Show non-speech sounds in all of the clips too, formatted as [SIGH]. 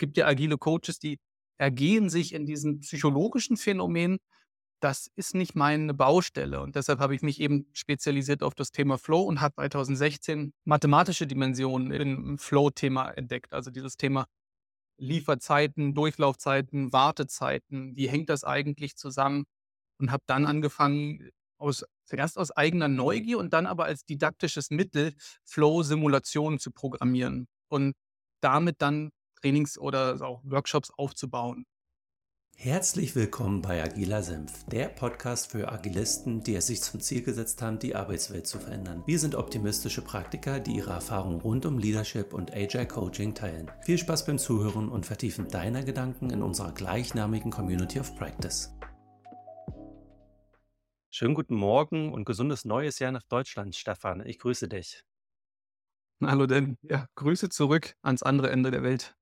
gibt ja agile Coaches, die ergehen sich in diesen psychologischen Phänomenen. Das ist nicht meine Baustelle und deshalb habe ich mich eben spezialisiert auf das Thema Flow und habe 2016 mathematische Dimensionen im Flow-Thema entdeckt. Also dieses Thema Lieferzeiten, Durchlaufzeiten, Wartezeiten, wie hängt das eigentlich zusammen? Und habe dann angefangen, aus, zuerst aus eigener Neugier und dann aber als didaktisches Mittel Flow-Simulationen zu programmieren und damit dann Trainings oder auch Workshops aufzubauen. Herzlich willkommen bei Agiler Senf, der Podcast für Agilisten, die es sich zum Ziel gesetzt haben, die Arbeitswelt zu verändern. Wir sind optimistische Praktiker, die ihre Erfahrungen rund um Leadership und Agile Coaching teilen. Viel Spaß beim Zuhören und Vertiefen deiner Gedanken in unserer gleichnamigen Community of Practice. Schönen guten Morgen und gesundes neues Jahr nach Deutschland, Stefan. Ich grüße dich. Hallo denn, ja, Grüße zurück ans andere Ende der Welt.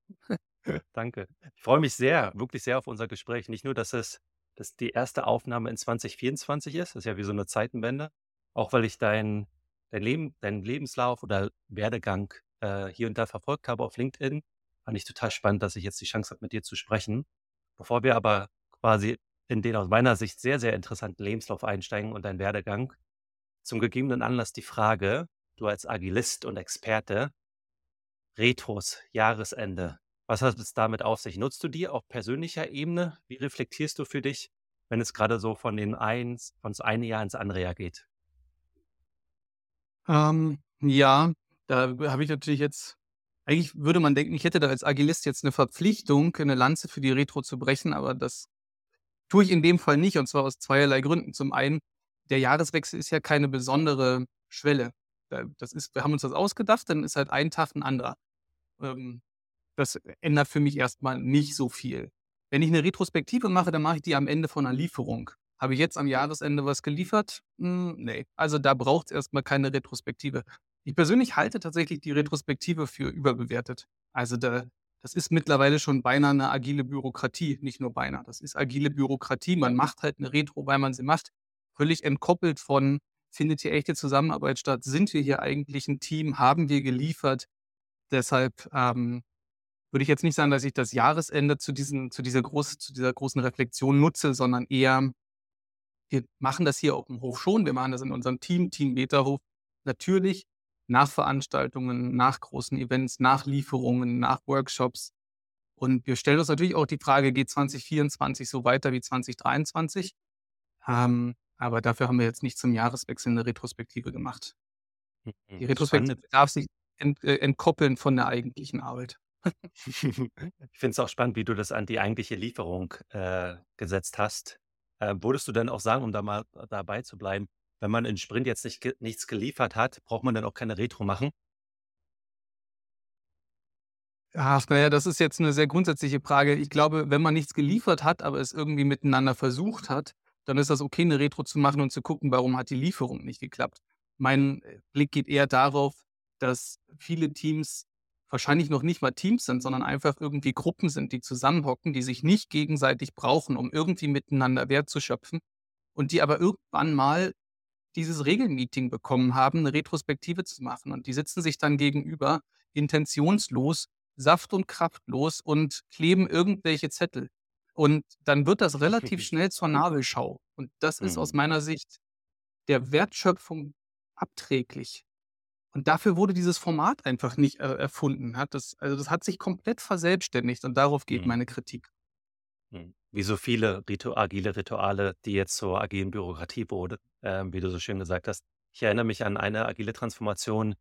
Danke. Ich freue mich sehr, wirklich sehr auf unser Gespräch. Nicht nur, dass es dass die erste Aufnahme in 2024 ist, das ist ja wie so eine Zeitenwende, auch weil ich deinen dein Leben, deinen Lebenslauf oder Werdegang äh, hier und da verfolgt habe auf LinkedIn. Fand ich total spannend, dass ich jetzt die Chance habe, mit dir zu sprechen. Bevor wir aber quasi in den aus meiner Sicht sehr, sehr interessanten Lebenslauf einsteigen und deinen Werdegang, zum gegebenen Anlass die Frage, du als Agilist und Experte, Retros, Jahresende, was hat es damit auf sich? Nutzt du die auf persönlicher Ebene? Wie reflektierst du für dich, wenn es gerade so von dem eins, von das eine Jahr ins andere Jahr geht? Ähm, ja, da habe ich natürlich jetzt, eigentlich würde man denken, ich hätte da als Agilist jetzt eine Verpflichtung, eine Lanze für die Retro zu brechen, aber das tue ich in dem Fall nicht und zwar aus zweierlei Gründen. Zum einen, der Jahreswechsel ist ja keine besondere Schwelle. Das ist, wir haben uns das ausgedacht, dann ist halt ein Tag ein anderer. Ähm, das ändert für mich erstmal nicht so viel. Wenn ich eine Retrospektive mache, dann mache ich die am Ende von einer Lieferung. Habe ich jetzt am Jahresende was geliefert? Hm, nee. Also da braucht es erstmal keine Retrospektive. Ich persönlich halte tatsächlich die Retrospektive für überbewertet. Also da, das ist mittlerweile schon beinahe eine agile Bürokratie, nicht nur beinahe. Das ist agile Bürokratie. Man macht halt eine Retro, weil man sie macht. Völlig entkoppelt von, findet hier echte Zusammenarbeit statt? Sind wir hier eigentlich ein Team? Haben wir geliefert? Deshalb ähm, würde ich jetzt nicht sagen, dass ich das Jahresende zu, diesen, zu, dieser, groß, zu dieser großen Reflexion nutze, sondern eher, wir machen das hier auf dem Hof schon, wir machen das in unserem Team, Team Meterhof, natürlich nach Veranstaltungen, nach großen Events, nach Lieferungen, nach Workshops. Und wir stellen uns natürlich auch die Frage, geht 2024 so weiter wie 2023? Ähm, aber dafür haben wir jetzt nicht zum Jahreswechsel eine Retrospektive gemacht. Die mhm, Retrospektive Spannend. darf sich ent, äh, entkoppeln von der eigentlichen Arbeit. [LAUGHS] Ich finde es auch spannend, wie du das an die eigentliche Lieferung äh, gesetzt hast. Äh, würdest du denn auch sagen, um da mal dabei zu bleiben, wenn man in Sprint jetzt nicht, ge nichts geliefert hat, braucht man dann auch keine Retro machen? Ach, naja, das ist jetzt eine sehr grundsätzliche Frage. Ich glaube, wenn man nichts geliefert hat, aber es irgendwie miteinander versucht hat, dann ist das okay, eine Retro zu machen und zu gucken, warum hat die Lieferung nicht geklappt. Mein äh, Blick geht eher darauf, dass viele Teams wahrscheinlich noch nicht mal Teams sind, sondern einfach irgendwie Gruppen sind, die zusammenhocken, die sich nicht gegenseitig brauchen, um irgendwie miteinander Wert zu schöpfen und die aber irgendwann mal dieses Regelmeeting bekommen haben, eine Retrospektive zu machen. Und die sitzen sich dann gegenüber, intentionslos, saft- und kraftlos und kleben irgendwelche Zettel. Und dann wird das relativ schnell zur Nabelschau. Und das ist aus mhm. meiner Sicht der Wertschöpfung abträglich. Und dafür wurde dieses Format einfach nicht äh, erfunden. Hat das, also das hat sich komplett verselbstständigt und darauf geht Mhm. meine Kritik. Mhm. Wie so viele Ritu agile Rituale, die jetzt zur agilen Bürokratie wurde, ähm, wie du so schön gesagt hast. Ich erinnere mich an eine agile Transformation,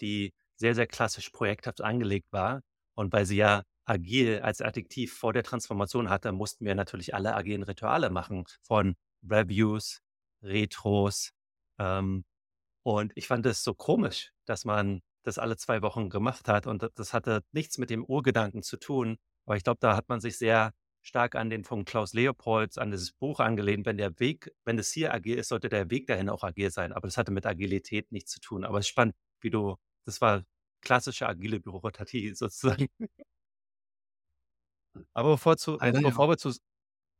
die sehr, sehr klassisch projekthaft angelegt war. Und weil sie ja agil als Adjektiv vor der Transformation hatte, mussten wir natürlich alle agilen Rituale machen. Von Reviews, Retros, ähm, und ich fand es so komisch, dass man das alle zwei Wochen gemacht hat und das hatte nichts mit dem Urgedanken zu tun. Aber ich glaube, da hat man sich sehr stark an den von Klaus Leopolds, an dieses Buch angelehnt. Wenn der Weg, wenn es hier agil ist, sollte der Weg dahin auch agil sein. Aber das hatte mit Agilität nichts zu tun. Aber es ist spannend, wie du, das war klassische agile Bürokratie [LAUGHS] sozusagen. Aber bevor, zu, leider bevor ja. wir zu,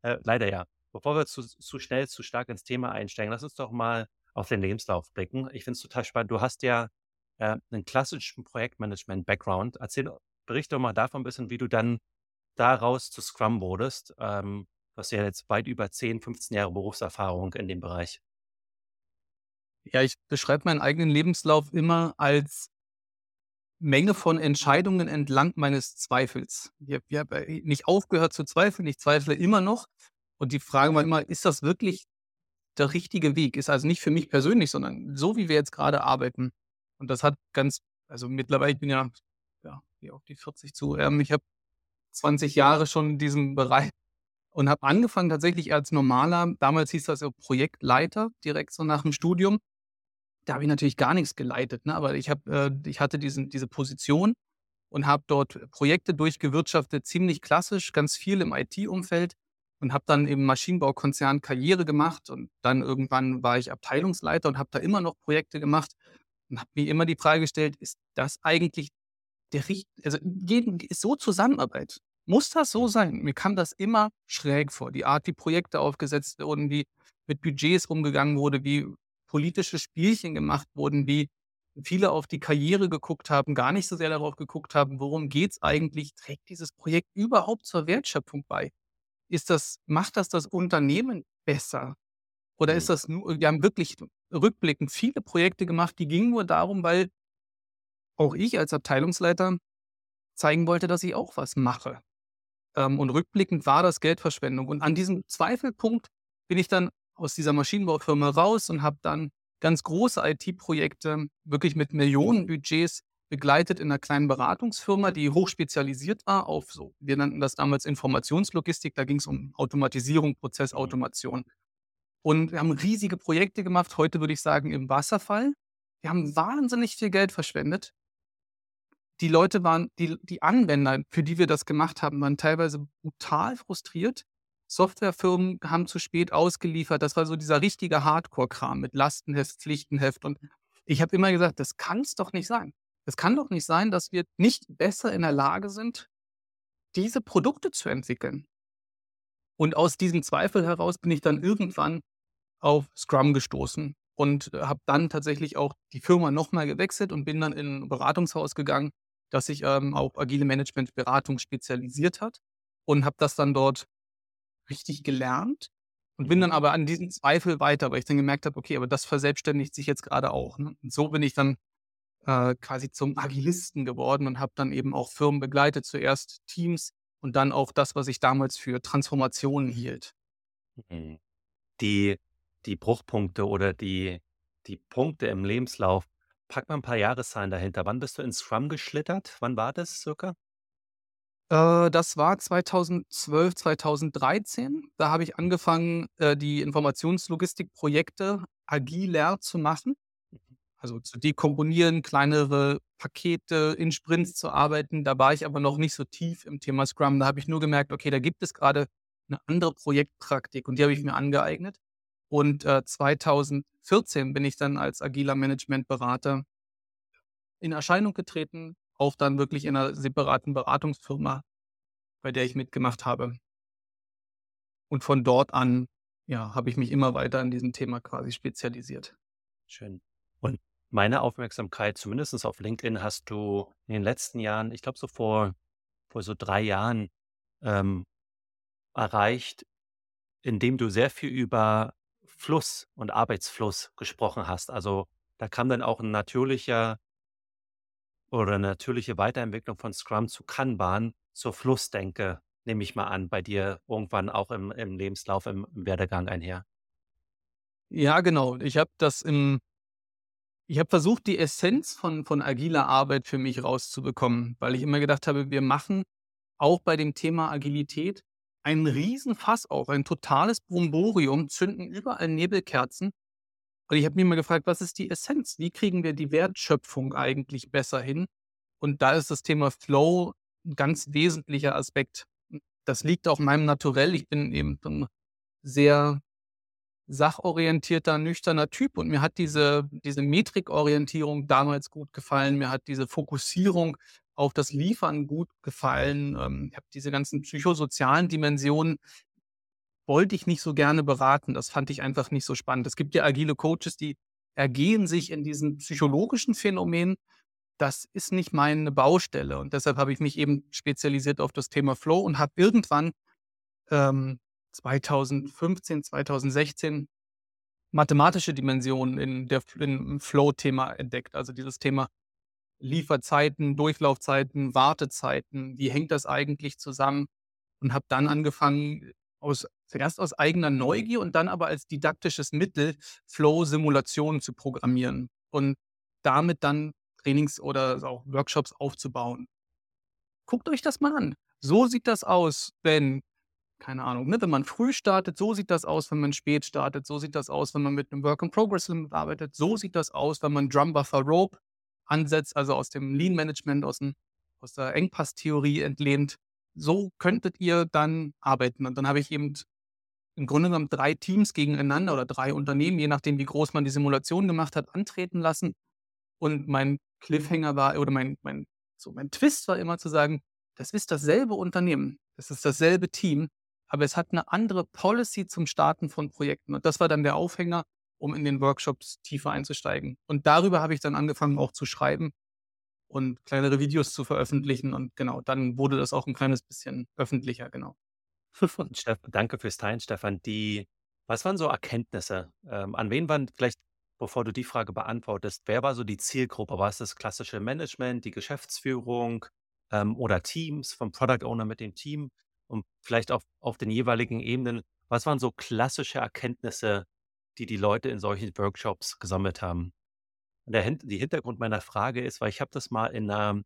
äh, leider ja, bevor wir zu, zu schnell, zu stark ins Thema einsteigen, lass uns doch mal auf den Lebenslauf blicken. Ich finde es total spannend. Du hast ja äh, einen klassischen Projektmanagement-Background. Erzähl, berichte doch mal davon ein bisschen, wie du dann daraus zu Scrum wurdest. Ähm, du hast ja jetzt weit über 10, 15 Jahre Berufserfahrung in dem Bereich. Ja, ich beschreibe meinen eigenen Lebenslauf immer als Menge von Entscheidungen entlang meines Zweifels. Ich habe hab äh, nicht aufgehört zu zweifeln, ich zweifle immer noch. Und die Frage war immer, ist das wirklich der richtige Weg? Ist also nicht für mich persönlich, sondern so, wie wir jetzt gerade arbeiten. Und das hat ganz, also mittlerweile, ich bin ja, ja, auf die 40 zu, ähm, ich habe 20 Jahre schon in diesem Bereich und habe angefangen tatsächlich als normaler, damals hieß das so Projektleiter, direkt so nach dem Studium da habe ich natürlich gar nichts geleitet, ne? aber ich, hab, äh, ich hatte diesen, diese Position und habe dort Projekte durchgewirtschaftet, ziemlich klassisch, ganz viel im IT-Umfeld und habe dann im Maschinenbaukonzern Karriere gemacht und dann irgendwann war ich Abteilungsleiter und habe da immer noch Projekte gemacht und habe mir immer die Frage gestellt, ist das eigentlich der richtige, also ist so Zusammenarbeit? Muss das so sein? Mir kam das immer schräg vor. Die Art, wie Projekte aufgesetzt wurden, wie mit Budgets umgegangen wurde, wie politische Spielchen gemacht wurden, wie viele auf die Karriere geguckt haben, gar nicht so sehr darauf geguckt haben, worum geht es eigentlich, trägt dieses Projekt überhaupt zur Wertschöpfung bei? Ist das, macht das das Unternehmen besser? Oder ist mhm. das nur, wir haben wirklich rückblickend viele Projekte gemacht, die gingen nur darum, weil auch ich als Abteilungsleiter zeigen wollte, dass ich auch was mache. Ähm, und rückblickend war das Geldverschwendung. Und an diesem Zweifelpunkt bin ich dann aus dieser Maschinenbaufirma raus und habe dann ganz große IT-Projekte wirklich mit Millionenbudgets begleitet in einer kleinen Beratungsfirma, die hochspezialisiert war auf so, wir nannten das damals Informationslogistik, da ging es um Automatisierung, Prozessautomation. Und wir haben riesige Projekte gemacht, heute würde ich sagen im Wasserfall. Wir haben wahnsinnig viel Geld verschwendet. Die Leute waren, die, die Anwender, für die wir das gemacht haben, waren teilweise brutal frustriert, Softwarefirmen haben zu spät ausgeliefert. Das war so dieser richtige Hardcore-Kram mit Lastenheft, Pflichtenheft. Und ich habe immer gesagt, das kann es doch nicht sein. Es kann doch nicht sein, dass wir nicht besser in der Lage sind, diese Produkte zu entwickeln. Und aus diesem Zweifel heraus bin ich dann irgendwann auf Scrum gestoßen und habe dann tatsächlich auch die Firma nochmal gewechselt und bin dann in ein Beratungshaus gegangen, das sich ähm, auf agile Management-Beratung spezialisiert hat und habe das dann dort richtig gelernt und bin dann mhm. aber an diesem Zweifel weiter, weil ich dann gemerkt habe, okay, aber das verselbstständigt sich jetzt gerade auch. Ne? Und so bin ich dann äh, quasi zum Agilisten geworden und habe dann eben auch Firmen begleitet, zuerst Teams und dann auch das, was ich damals für Transformationen hielt. Mhm. Die, die Bruchpunkte oder die, die Punkte im Lebenslauf, pack mal ein paar Jahreszahlen dahinter. Wann bist du ins Scrum geschlittert? Wann war das circa? Äh, das war 2012, 2013. Da habe ich angefangen, äh, die Informationslogistikprojekte agiler zu machen. Also zu dekomponieren, kleinere Pakete in Sprints zu arbeiten. Da war ich aber noch nicht so tief im Thema Scrum. Da habe ich nur gemerkt, okay, da gibt es gerade eine andere Projektpraktik und die habe ich mir angeeignet. Und äh, 2014 bin ich dann als agiler Managementberater in Erscheinung getreten, auch dann wirklich in einer separaten Beratungsfirma, bei der ich mitgemacht habe. Und von dort an, ja, habe ich mich immer weiter in diesem Thema quasi spezialisiert. Schön. Und meine Aufmerksamkeit, zumindest auf LinkedIn, hast du in den letzten Jahren, ich glaube so vor, vor so drei Jahren, ähm, erreicht, indem du sehr viel über Fluss und Arbeitsfluss gesprochen hast. Also da kam dann auch ein natürlicher oder natürliche Weiterentwicklung von Scrum zu Kanban, zur Flussdenke, nehme ich mal an, bei dir irgendwann auch im, im Lebenslauf, im, im Werdegang einher. Ja, genau. Ich habe das im, ich habe versucht, die Essenz von, von agiler Arbeit für mich rauszubekommen, weil ich immer gedacht habe, wir machen auch bei dem Thema Agilität einen Riesenfass auf, ein totales Bromborium, zünden überall Nebelkerzen und ich habe mich immer gefragt, was ist die Essenz? Wie kriegen wir die Wertschöpfung eigentlich besser hin? Und da ist das Thema Flow ein ganz wesentlicher Aspekt. Das liegt auch meinem Naturell. Ich bin eben ein sehr sachorientierter, nüchterner Typ und mir hat diese, diese Metrikorientierung damals gut gefallen. Mir hat diese Fokussierung auf das Liefern gut gefallen. Ähm, ich habe diese ganzen psychosozialen Dimensionen wollte ich nicht so gerne beraten. Das fand ich einfach nicht so spannend. Es gibt ja agile Coaches, die ergehen sich in diesen psychologischen Phänomenen. das ist nicht meine Baustelle. Und deshalb habe ich mich eben spezialisiert auf das Thema Flow und habe irgendwann ähm, 2015, 2016 mathematische Dimensionen in der im Flow-Thema entdeckt. Also dieses Thema Lieferzeiten, Durchlaufzeiten, Wartezeiten, wie hängt das eigentlich zusammen? Und habe dann angefangen, aus, zuerst aus eigener Neugier und dann aber als didaktisches Mittel Flow-Simulationen zu programmieren und damit dann Trainings oder auch Workshops aufzubauen. Guckt euch das mal an. So sieht das aus, wenn keine Ahnung, ne, wenn man früh startet, so sieht das aus, wenn man spät startet, so sieht das aus, wenn man mit einem Work in Progress arbeitet, so sieht das aus, wenn man Drum Buffer Rope ansetzt, also aus dem Lean Management, aus, dem, aus der Engpass-Theorie entlehnt. So könntet ihr dann arbeiten. Und dann habe ich eben im Grunde genommen drei Teams gegeneinander oder drei Unternehmen, je nachdem, wie groß man die Simulation gemacht hat, antreten lassen. Und mein Cliffhanger war, oder mein, mein, so mein Twist war immer zu sagen, das ist dasselbe Unternehmen, das ist dasselbe Team, aber es hat eine andere Policy zum Starten von Projekten. Und das war dann der Aufhänger, um in den Workshops tiefer einzusteigen. Und darüber habe ich dann angefangen auch zu schreiben und kleinere Videos zu veröffentlichen. Und genau, dann wurde das auch ein kleines bisschen öffentlicher, genau. [LAUGHS] Stefan, danke fürs Teilen, Stefan. Die, was waren so Erkenntnisse? Ähm, an wen waren vielleicht, bevor du die Frage beantwortest, wer war so die Zielgruppe? War es das klassische Management, die Geschäftsführung ähm, oder Teams vom Product Owner mit dem Team? und vielleicht auf, auf den jeweiligen Ebenen, was waren so klassische Erkenntnisse, die die Leute in solchen Workshops gesammelt haben? Der, die Hintergrund meiner Frage ist, weil ich habe das mal in, einer,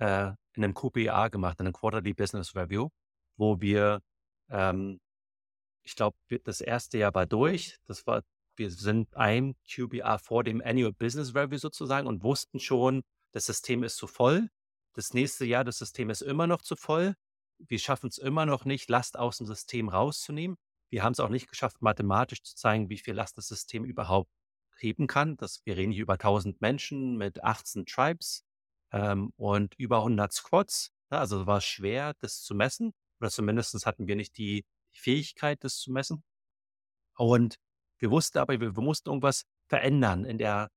äh, in einem QPA gemacht, in einem Quarterly Business Review, wo wir, ähm, ich glaube, das erste Jahr war durch. Das war, wir sind ein QBA vor dem Annual Business Review sozusagen und wussten schon, das System ist zu voll. Das nächste Jahr, das System ist immer noch zu voll wir schaffen es immer noch nicht, Last aus dem System rauszunehmen. Wir haben es auch nicht geschafft, mathematisch zu zeigen, wie viel Last das System überhaupt heben kann. Das, wir reden hier über 1000 Menschen mit 18 Tribes ähm, und über 100 Squads. Ja, also war schwer, das zu messen. Oder zumindest hatten wir nicht die Fähigkeit, das zu messen. Und wir wussten aber, wir, wir mussten irgendwas verändern in der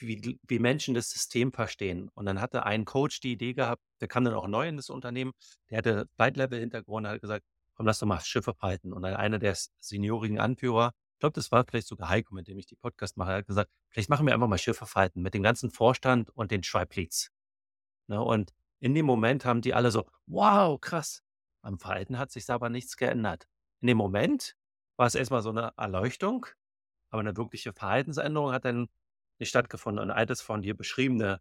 wie, wie Menschen das System verstehen. Und dann hatte ein Coach die Idee gehabt, der kam dann auch neu in das Unternehmen, der hatte Flight-Level-Hintergrund, hat gesagt, komm, lass doch mal Schiffe halten. Und dann einer der seniorigen Anführer, ich glaube, das war vielleicht sogar Heiko, mit dem ich die Podcast mache, hat gesagt, vielleicht machen wir einfach mal Schiffe halten mit dem ganzen Vorstand und den Tripleats. Ne? Und in dem Moment haben die alle so, wow, krass. Am Verhalten hat sich aber nichts geändert. In dem Moment war es erstmal so eine Erleuchtung, aber eine wirkliche Verhaltensänderung hat dann nicht stattgefunden. Und all das von dir beschriebene,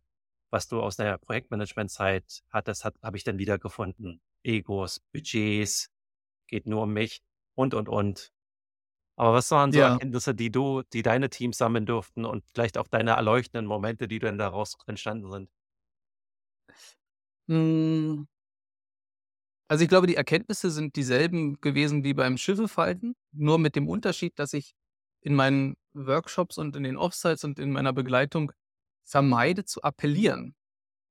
was du aus der Projektmanagementzeit hattest, hat, habe ich dann wiedergefunden. Egos, Budgets, geht nur um mich und, und, und. Aber was waren so ja. Erkenntnisse, die du, die deine Teams sammeln durften und vielleicht auch deine erleuchtenden Momente, die dann daraus entstanden sind? Hm. Also ich glaube, die Erkenntnisse sind dieselben gewesen wie beim Schiffefalten, nur mit dem Unterschied, dass ich in meinen Workshops und in den Offsites und in meiner Begleitung vermeide zu appellieren.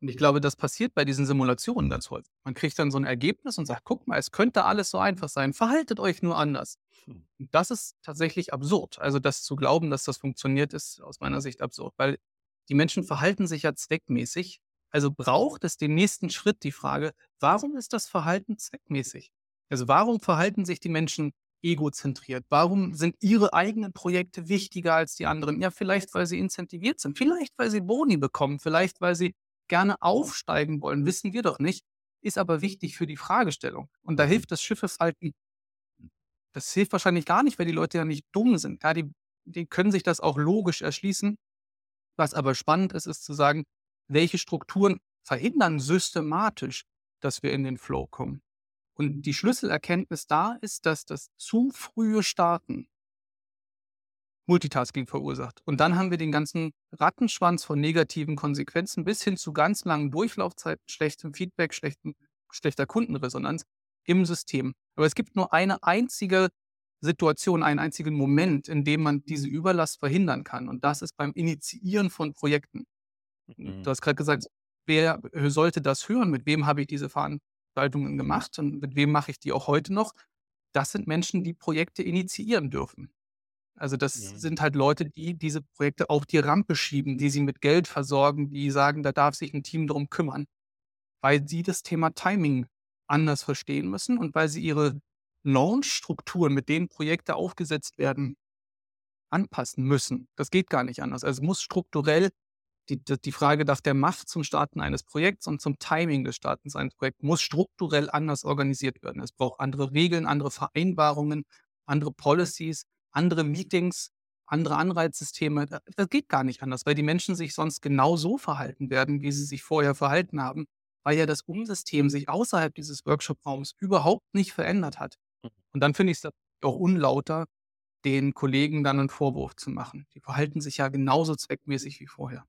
Und ich glaube, das passiert bei diesen Simulationen ganz häufig. Man kriegt dann so ein Ergebnis und sagt, guck mal, es könnte alles so einfach sein, verhaltet euch nur anders. Hm. Und das ist tatsächlich absurd. Also das zu glauben, dass das funktioniert, ist aus meiner Sicht absurd, weil die Menschen verhalten sich ja zweckmäßig. Also braucht es den nächsten Schritt die Frage, warum ist das Verhalten zweckmäßig? Also warum verhalten sich die Menschen egozentriert? Warum sind ihre eigenen Projekte wichtiger als die anderen? Ja, vielleicht, weil sie incentiviert sind, vielleicht, weil sie Boni bekommen, vielleicht, weil sie gerne aufsteigen wollen, wissen wir doch nicht, ist aber wichtig für die Fragestellung. Und da mhm. hilft das Schiffeshalten, das hilft wahrscheinlich gar nicht, weil die Leute ja nicht dumm sind. Ja, die, die können sich das auch logisch erschließen. Was aber spannend ist, ist zu sagen, welche Strukturen verhindern systematisch, dass wir in den Flow kommen. Und die Schlüsselerkenntnis da ist, dass das zu frühe Starten Multitasking verursacht. Und dann haben wir den ganzen Rattenschwanz von negativen Konsequenzen bis hin zu ganz langen Durchlaufzeiten, schlechtem Feedback, schlechten, schlechter Kundenresonanz im System. Aber es gibt nur eine einzige Situation, einen einzigen Moment, in dem man diese Überlast verhindern kann. Und das ist beim Initiieren von Projekten. Mhm. Du hast gerade gesagt, wer sollte das hören? Mit wem habe ich diese? Veranstaltungen gemacht und mit wem mache ich die auch heute noch? Das sind Menschen, die Projekte initiieren dürfen. Also das Mhm. sind halt Leute, die diese Projekte auf die Rampe schieben, die sie mit Geld versorgen, die sagen, da darf sich ein Team drum kümmern, weil sie das Thema Timing anders verstehen müssen und weil sie ihre Launch-Strukturen, mit denen Projekte aufgesetzt werden, anpassen müssen. Das geht gar nicht anders. Also muss strukturell die, die die Frage nach der Macht zum Starten eines Projekts und zum Timing des Startens eines Projekts muss strukturell anders organisiert werden. Es braucht andere Regeln, andere Vereinbarungen, andere Policies, andere Meetings, andere Anreizsysteme. Da- Das geht gar nicht anders, weil die Menschen sich sonst genau so verhalten werden, wie sie sich vorher verhalten haben, weil ja das Umsystem sich außerhalb dieses Workshop-Raums überhaupt nicht verändert hat. Und dann finde ich es auch unlauter, den Kollegen dann einen Vorwurf zu machen. Die verhalten sich ja genauso zweckmäßig wie vorher.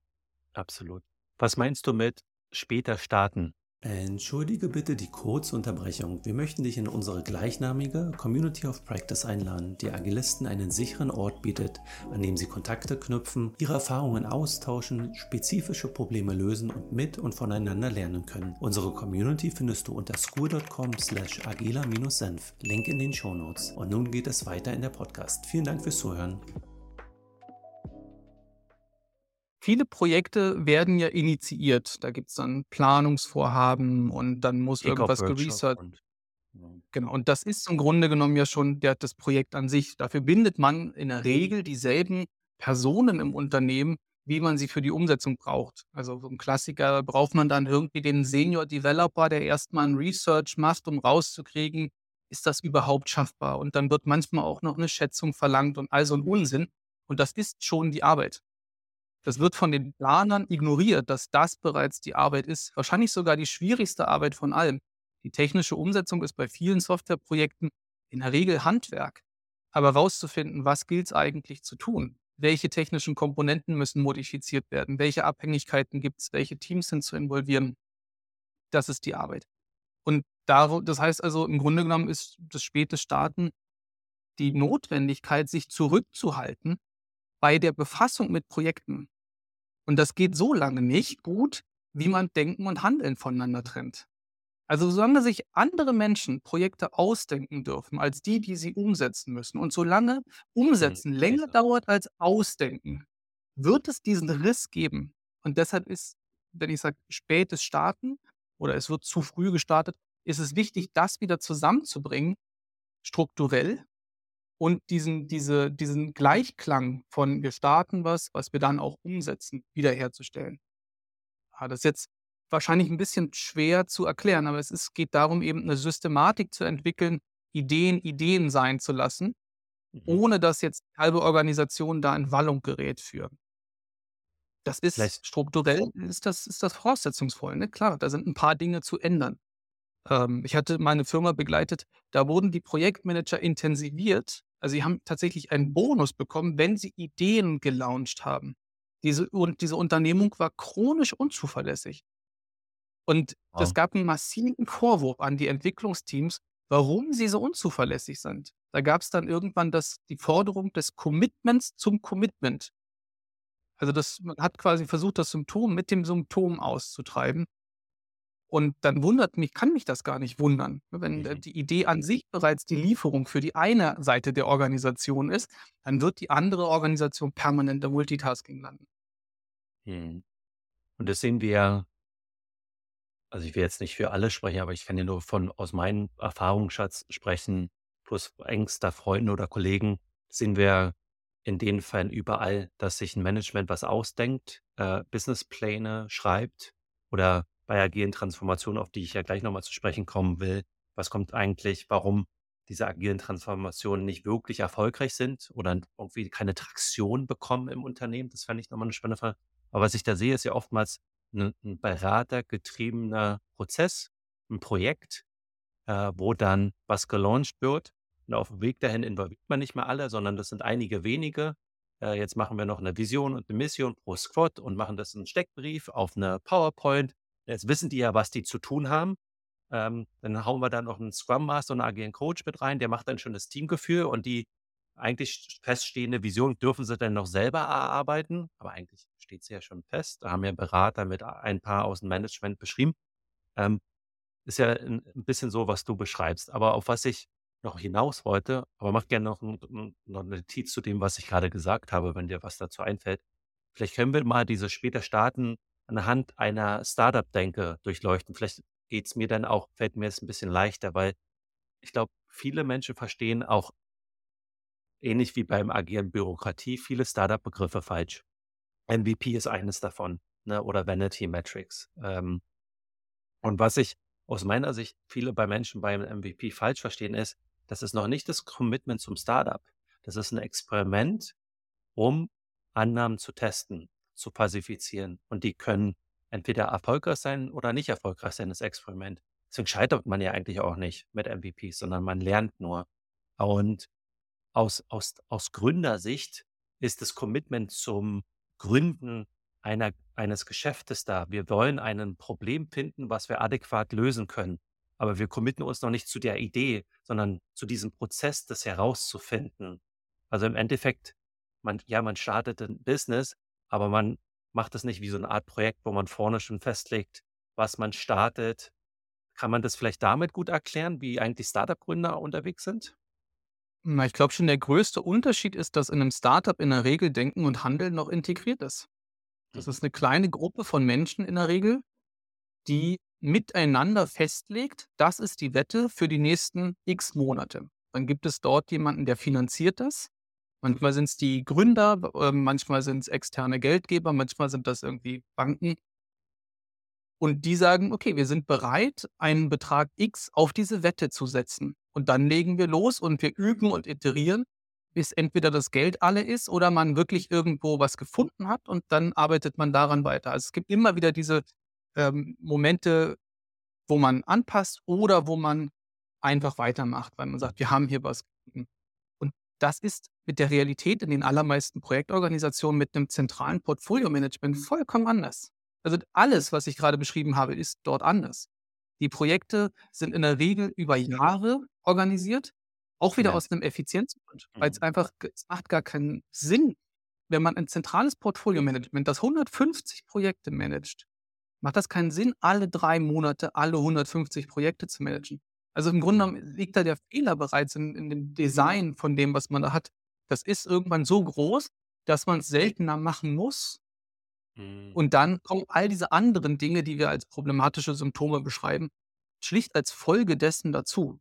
Absolut. Was meinst du mit später starten? Entschuldige bitte die Kurzunterbrechung. Wir möchten dich in unsere gleichnamige Community of Practice einladen, die Agilisten einen sicheren Ort bietet, an dem sie Kontakte knüpfen, ihre Erfahrungen austauschen, spezifische Probleme lösen und mit und voneinander lernen können. Unsere Community findest du unter school.com slash agila-senf. Link in den Shownotes. Und nun geht es weiter in der Podcast. Vielen Dank fürs Zuhören. Viele Projekte werden ja initiiert. Da gibt es dann Planungsvorhaben und dann muss irgendwas Kick-Off-Workshop geresearched und ja. Genau, und das ist im Grunde genommen ja schon der das Projekt an sich. Dafür bindet man in der Regel dieselben Personen im Unternehmen, wie man sie für die Umsetzung braucht. Also so 'n Klassiker, braucht man dann irgendwie den Senior Developer, der erst mal 'n Research macht, um rauszukriegen, ist das überhaupt schaffbar? Und dann wird manchmal auch noch eine Schätzung verlangt und all so 'n Unsinn. Und das ist schon die Arbeit. Das wird von den Planern ignoriert, dass das bereits die Arbeit ist. Wahrscheinlich sogar die schwierigste Arbeit von allem. Die technische Umsetzung ist bei vielen Softwareprojekten in der Regel Handwerk. Aber rauszufinden, was gilt es eigentlich zu tun? Welche technischen Komponenten müssen modifiziert werden? Welche Abhängigkeiten gibt es? Welche Teams sind zu involvieren? Das ist die Arbeit. Und das heißt also, im Grunde genommen ist das späte Starten die Notwendigkeit, sich zurückzuhalten bei der Befassung mit Projekten. Und das geht so lange nicht gut, wie man Denken und Handeln voneinander trennt. Also solange sich andere Menschen Projekte ausdenken dürfen als die, die sie umsetzen müssen und solange Mhm, Umsetzen länger sicher. dauert als Ausdenken, wird es diesen Riss geben. Und deshalb ist, wenn ich sage, spätes Starten oder es wird zu früh gestartet, ist es wichtig, das wieder zusammenzubringen, strukturell und diesen diese diesen Gleichklang von wir starten was, was wir dann auch umsetzen, wiederherzustellen. Ah, das ist jetzt wahrscheinlich ein bisschen schwer zu erklären, aber es ist geht darum, eben eine Systematik zu entwickeln, Ideen Ideen sein zu lassen, Mhm. ohne dass jetzt die halbe Organisation da in Wallung gerät für. Das ist Vielleicht strukturell ist das ist das voraussetzungsvoll, ne? Klar, da sind ein paar Dinge zu ändern. Ähm, ich hatte meine Firma begleitet, da wurden die Projektmanager intensiviert. Also, sie haben tatsächlich einen Bonus bekommen, wenn sie Ideen gelauncht haben. Diese und diese Unternehmung war chronisch unzuverlässig. Und es wow. gab 'n massiven Vorwurf an die Entwicklungsteams, warum sie so unzuverlässig sind. Da gab's dann irgendwann das die Forderung des Commitments zum Commitment. Also, das man hat quasi versucht, das Symptom mit dem Symptom auszutreiben. Und dann wundert mich kann mich das gar nicht wundern, ne, wenn, äh, Mhm. die Idee an sich bereits die Lieferung für die eine Seite der Organisation ist, dann wird die andere Organisation permanent im Multitasking landen. Mhm. Und das sehen wir also, ich will jetzt nicht für alle sprechen, aber ich kann ja nur von aus meinem Erfahrungsschatz sprechen, plus engster Freunden oder Kollegen, sehen wir in den Fällen überall, dass sich ein Management was ausdenkt, äh, Businesspläne schreibt oder bei agilen Transformationen, auf die ich ja gleich noch mal zu sprechen kommen will. Was kommt eigentlich warum diese agilen Transformationen nicht wirklich erfolgreich sind oder irgendwie keine Traktion bekommen im Unternehmen? Das fände ich noch mal 'ne spannende Frage. Aber was ich da sehe, ist ja oftmals 'ne 'n beratergetriebener Prozess, ein Projekt, äh, wo dann was gelauncht wird. Und auf dem Weg dahin involviert man nicht mehr alle, sondern das sind einige wenige. Äh, jetzt machen wir noch eine Vision und eine Mission pro Squad und machen das in 'n Steckbrief auf eine PowerPoint. Jetzt wissen die ja, was die zu tun haben. Ähm, dann hauen wir da noch einen Scrum Master und 'n agilen Coach mit rein, der macht dann schon das Teamgefühl und die eigentlich feststehende Vision dürfen sie dann noch selber erarbeiten, aber eigentlich steht sie ja schon fest. Da haben ja Berater mit ein paar aus dem Management beschrieben. Ähm, ist ja 'n 'n bisschen so, was du beschreibst. Aber auf was ich noch hinaus wollte, aber mach gerne noch, ein, noch eine Notiz zu dem, was ich gerade gesagt habe, wenn dir was dazu einfällt. Vielleicht können wir mal diese später starten anhand einer Startup-Denke durchleuchten. Vielleicht geht es mir dann auch, fällt mir es ein bisschen leichter, weil ich glaube, viele Menschen verstehen auch ähnlich wie beim Agieren Bürokratie viele Startup-Begriffe falsch. MVP ist eines davon, ne, oder Vanity Metrics. Ähm, und was ich aus meiner Sicht viele bei Menschen beim MVP falsch verstehen, ist, das ist noch nicht das Commitment zum Startup. Das ist ein Experiment, um Annahmen zu testen, zu pacifizieren. Und die können entweder erfolgreich sein oder nicht erfolgreich sein, das Experiment. Deswegen scheitert man ja eigentlich auch nicht mit MVPs, sondern man lernt nur. Und aus, aus, aus Gründersicht ist das Commitment zum Gründen einer, eines Geschäftes da. Wir wollen ein Problem finden, was wir adäquat lösen können. Aber wir committen uns noch nicht zu der Idee, sondern zu diesem Prozess, das herauszufinden. Also im Endeffekt, man, ja, man startet ein Business, aber man macht das nicht wie so eine Art Projekt, wo man vorne schon festlegt, was man startet. Kann man das vielleicht damit gut erklären, wie eigentlich Startup-Gründer unterwegs sind? Na, ich glaube schon, der größte Unterschied ist, dass in einem Startup in der Regel Denken und Handeln noch integriert ist. Das Mhm. ist eine kleine Gruppe von Menschen in der Regel, die miteinander festlegt, das ist die Wette für die nächsten X Monate. Dann gibt es dort jemanden, der finanziert das. Manchmal sind es die Gründer, äh, manchmal sind es externe Geldgeber, manchmal sind das irgendwie Banken. Und die sagen, okay, wir sind bereit, einen Betrag X auf diese Wette zu setzen. Und dann legen wir los und wir üben und iterieren, bis entweder das Geld alle ist oder man wirklich irgendwo was gefunden hat und dann arbeitet man daran weiter. Also es gibt immer wieder diese ähm, Momente, wo man anpasst oder wo man einfach weitermacht, weil man sagt, wir haben hier was gefunden. Das ist mit der Realität in den allermeisten Projektorganisationen mit einem zentralen Portfolio-Management vollkommen anders. Also alles, was ich gerade beschrieben habe, ist dort anders. Die Projekte sind in der Regel über Jahre organisiert, auch wieder Ja. aus einem Effizienzgrund, weil es Mhm. einfach, es macht gar keinen Sinn, wenn man ein zentrales Portfolio-Management, das 150 Projekte managt, macht das keinen Sinn, alle drei Monate alle 150 Projekte zu managen. Also im Grunde genommen liegt da der Fehler bereits in, in dem Design von dem, was man da hat. Das ist irgendwann so groß, dass man es seltener machen muss. Mhm. Und dann kommen all diese anderen Dinge, die wir als problematische Symptome beschreiben, schlicht als Folge dessen dazu.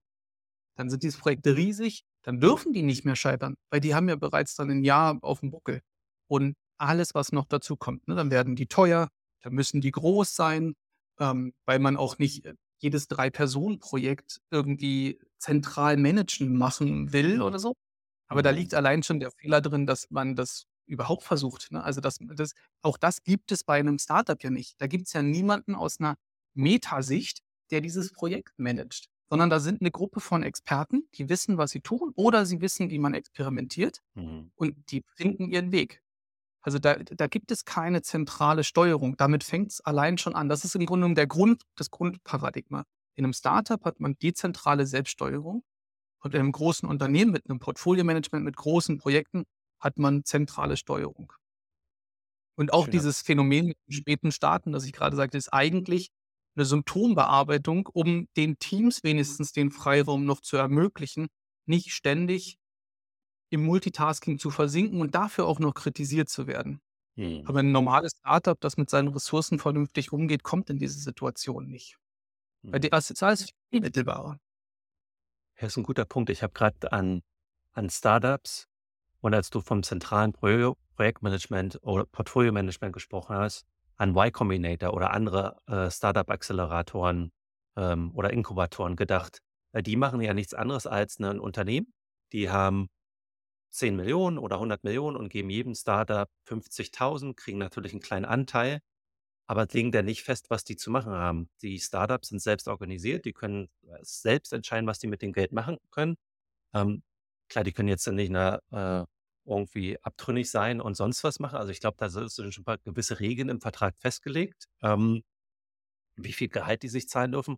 Dann sind diese Projekte riesig, dann dürfen die nicht mehr scheitern, weil die haben ja bereits dann ein Jahr auf dem Buckel. Und alles, was noch dazu kommt, ne, dann werden die teuer, dann müssen die groß sein, ähm, weil man auch nicht äh, jedes Drei-Personen-Projekt irgendwie zentral managen machen will oder so. Aber da Mhm. liegt allein schon der Fehler drin, dass man das überhaupt versucht. Ne? Also das, das, auch das gibt es bei einem Startup ja nicht. Da gibt es ja niemanden aus einer Metasicht, der dieses Projekt managt. Sondern da sind eine Gruppe von Experten, die wissen, was sie tun oder sie wissen, wie man experimentiert Mhm. und die finden ihren Weg. Also da, da gibt es keine zentrale Steuerung. Damit fängt es allein schon an. Das ist im Grunde genommen der Grund, das Grundparadigma. In einem Startup hat man dezentrale Selbststeuerung und in einem großen Unternehmen mit einem Portfolio-Management, mit großen Projekten hat man zentrale Steuerung. Und auch Schöner dieses Phänomen mit den späten Starten, das ich gerade sagte, ist eigentlich eine Symptombearbeitung, um den Teams wenigstens den Freiraum noch zu ermöglichen, nicht ständig im Multitasking zu versinken und dafür auch noch kritisiert zu werden. Mhm. Aber ein normales Startup, das mit seinen Ressourcen vernünftig umgeht, kommt in diese Situation nicht. Bei Mhm. dir ist alles viel mittelbarer. Ja, ist ein guter Punkt. Ich habe gerade an an Startups und als du vom zentralen Pro Projektmanagement oder Portfolio-Management gesprochen hast, an Y Combinator oder andere, äh, Startup-Acceleratoren, ähm, oder Inkubatoren gedacht. Weil die machen ja nichts anderes als 'nen Unternehmen. Die haben 10 Millionen oder 100 Millionen und geben jedem Startup 50.000, kriegen natürlich einen kleinen Anteil, aber legen da nicht fest, was die zu machen haben. Die Startups sind selbst organisiert, die können, äh, selbst entscheiden, was die mit dem Geld machen können. Ähm, klar, die können jetzt nicht, ne, äh, irgendwie abtrünnig sein und sonst was machen. Also, ich glaube, da si sind schon 'n paar gewisse Regeln im Vertrag festgelegt, ähm, wie viel Gehalt die sich zahlen dürfen.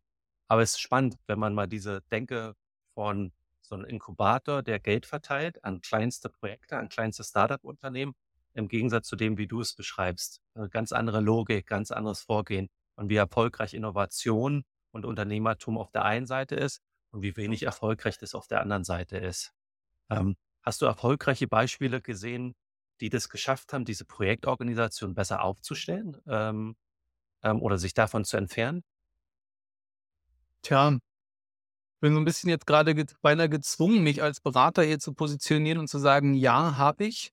Aber es ist spannend, wenn man mal diese Denke von so 'n Inkubator, der Geld verteilt an kleinste Projekte, an kleinste Start-up-Unternehmen, im Gegensatz zu dem, wie du es beschreibst. 'Ne ganz andere Logik, ganz anderes Vorgehen und wie erfolgreich Innovation und Unternehmertum auf der einen Seite ist und wie wenig erfolgreich das auf der anderen Seite ist. Ähm, hast du erfolgreiche Beispiele gesehen, die das geschafft haben, diese Projektorganisation besser aufzustellen ähm, ähm, oder sich davon zu entfernen? Tja, bin so ein bisschen jetzt gerade ge beinahe gezwungen, mich als Berater hier zu positionieren und zu sagen: „Ja, habe ich.“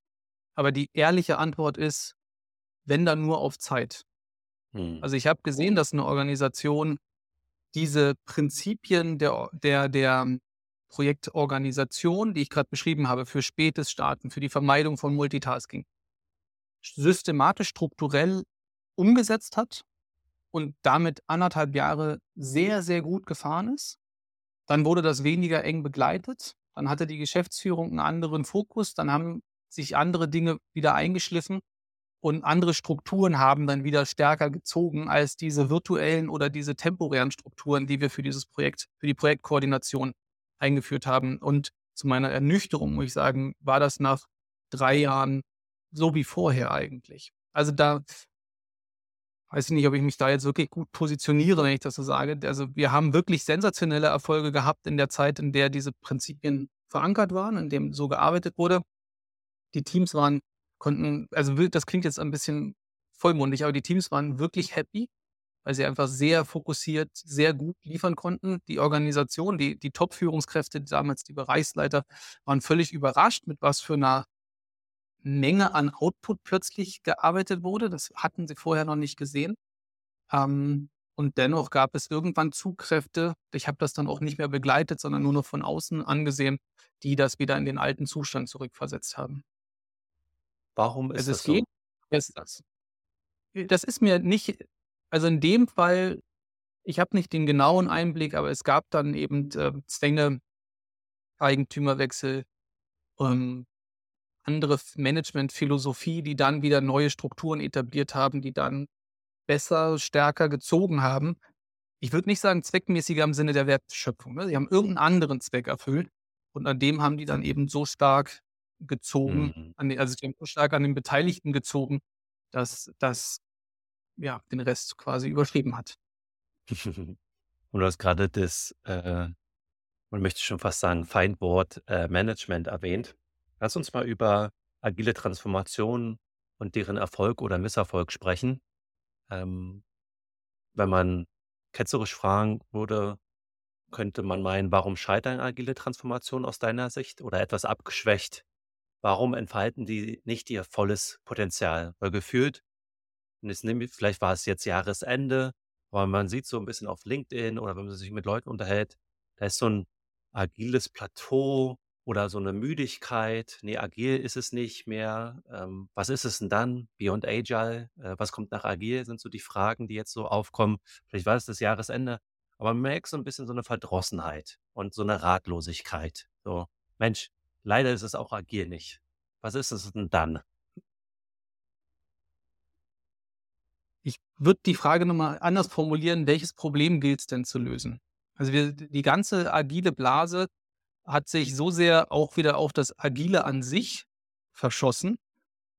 Aber die ehrliche Antwort ist, wenn dann nur auf Zeit. Mhm. Also, ich habe gesehen, dass eine Organisation diese Prinzipien der der der Projektorganisation, die ich gerade beschrieben habe, für spätes Starten, für die Vermeidung von Multitasking, systematisch strukturell umgesetzt hat und damit anderthalb Jahre sehr, sehr gut gefahren ist. Dann wurde das weniger eng begleitet. Dann hatte die Geschäftsführung einen anderen Fokus. Dann haben sich andere Dinge wieder eingeschliffen und andere Strukturen haben dann wieder stärker gezogen als diese virtuellen oder diese temporären Strukturen, die wir für dieses Projekt, für die Projektkoordination eingeführt haben. Und zu meiner Ernüchterung muss ich sagen, war das nach drei Jahren so wie vorher eigentlich. Also da weiß ich nicht, ob ich mich da jetzt wirklich gut positioniere, wenn ich das so sage. Also wir haben wirklich sensationelle Erfolge gehabt in der Zeit, in der diese Prinzipien verankert waren, in dem so gearbeitet wurde. Die Teams waren, konnten, also das klingt jetzt ein bisschen vollmundig, aber die Teams waren wirklich happy, weil sie einfach sehr fokussiert, sehr gut liefern konnten. Die Organisation, die, die Top-Führungskräfte, damals die Bereichsleiter, waren völlig überrascht, mit was für einer Menge an Output plötzlich gearbeitet wurde. Das hatten sie vorher noch nicht gesehen. Ähm, und dennoch gab es irgendwann Zugkräfte, ich habe das dann auch nicht mehr begleitet, sondern nur noch von außen angesehen, die das wieder in den alten Zustand zurückversetzt haben. Warum ist Also das es so? geht, es, das ist mir nicht, also in dem Fall, ich habe nicht den genauen Einblick, aber es gab dann eben äh, Zwänge, Eigentümerwechsel, ähm, andere Managementphilosophie, die dann wieder neue Strukturen etabliert haben, die dann besser, stärker gezogen haben. Ich würde nicht sagen zweckmäßiger im Sinne der Wertschöpfung, ne? Sie haben irgendeinen anderen Zweck erfüllt und an dem haben die dann eben so stark gezogen, Mhm. an den also, so stark an den Beteiligten gezogen, dass das, ja, den Rest quasi überschrieben hat. [LAUGHS] Und du hast gerade das, äh, man möchte schon fast sagen, Feindwort äh, Management erwähnt. Lass uns mal über agile Transformation und deren Erfolg oder Misserfolg sprechen. Ähm, wenn man ketzerisch fragen würde, könnte man meinen, warum scheitern agile Transformationen aus deiner Sicht oder etwas abgeschwächt? Warum entfalten die nicht ihr volles Potenzial? Weil gefühlt, wir, vielleicht war es jetzt Jahresende, aber man sieht so ein bisschen auf LinkedIn oder wenn man sich mit Leuten unterhält, da ist so ein agiles Plateau oder so eine Müdigkeit. Ne, agil ist es nicht mehr. Ähm, was ist es denn dann? Beyond Agile? Äh, was kommt nach agil? Sind so die Fragen, die jetzt so aufkommen. Vielleicht war es das Jahresende, aber man merkt so ein bisschen so eine Verdrossenheit und so eine Ratlosigkeit. So: „Mensch, leider ist es auch agil nicht. Was ist es denn dann?“ Ich würde die Frage noch mal anders formulieren: Welches Problem gilt es denn zu lösen? Also, wir die ganze agile Blase hat sich so sehr auch wieder auf das Agile an sich verschossen,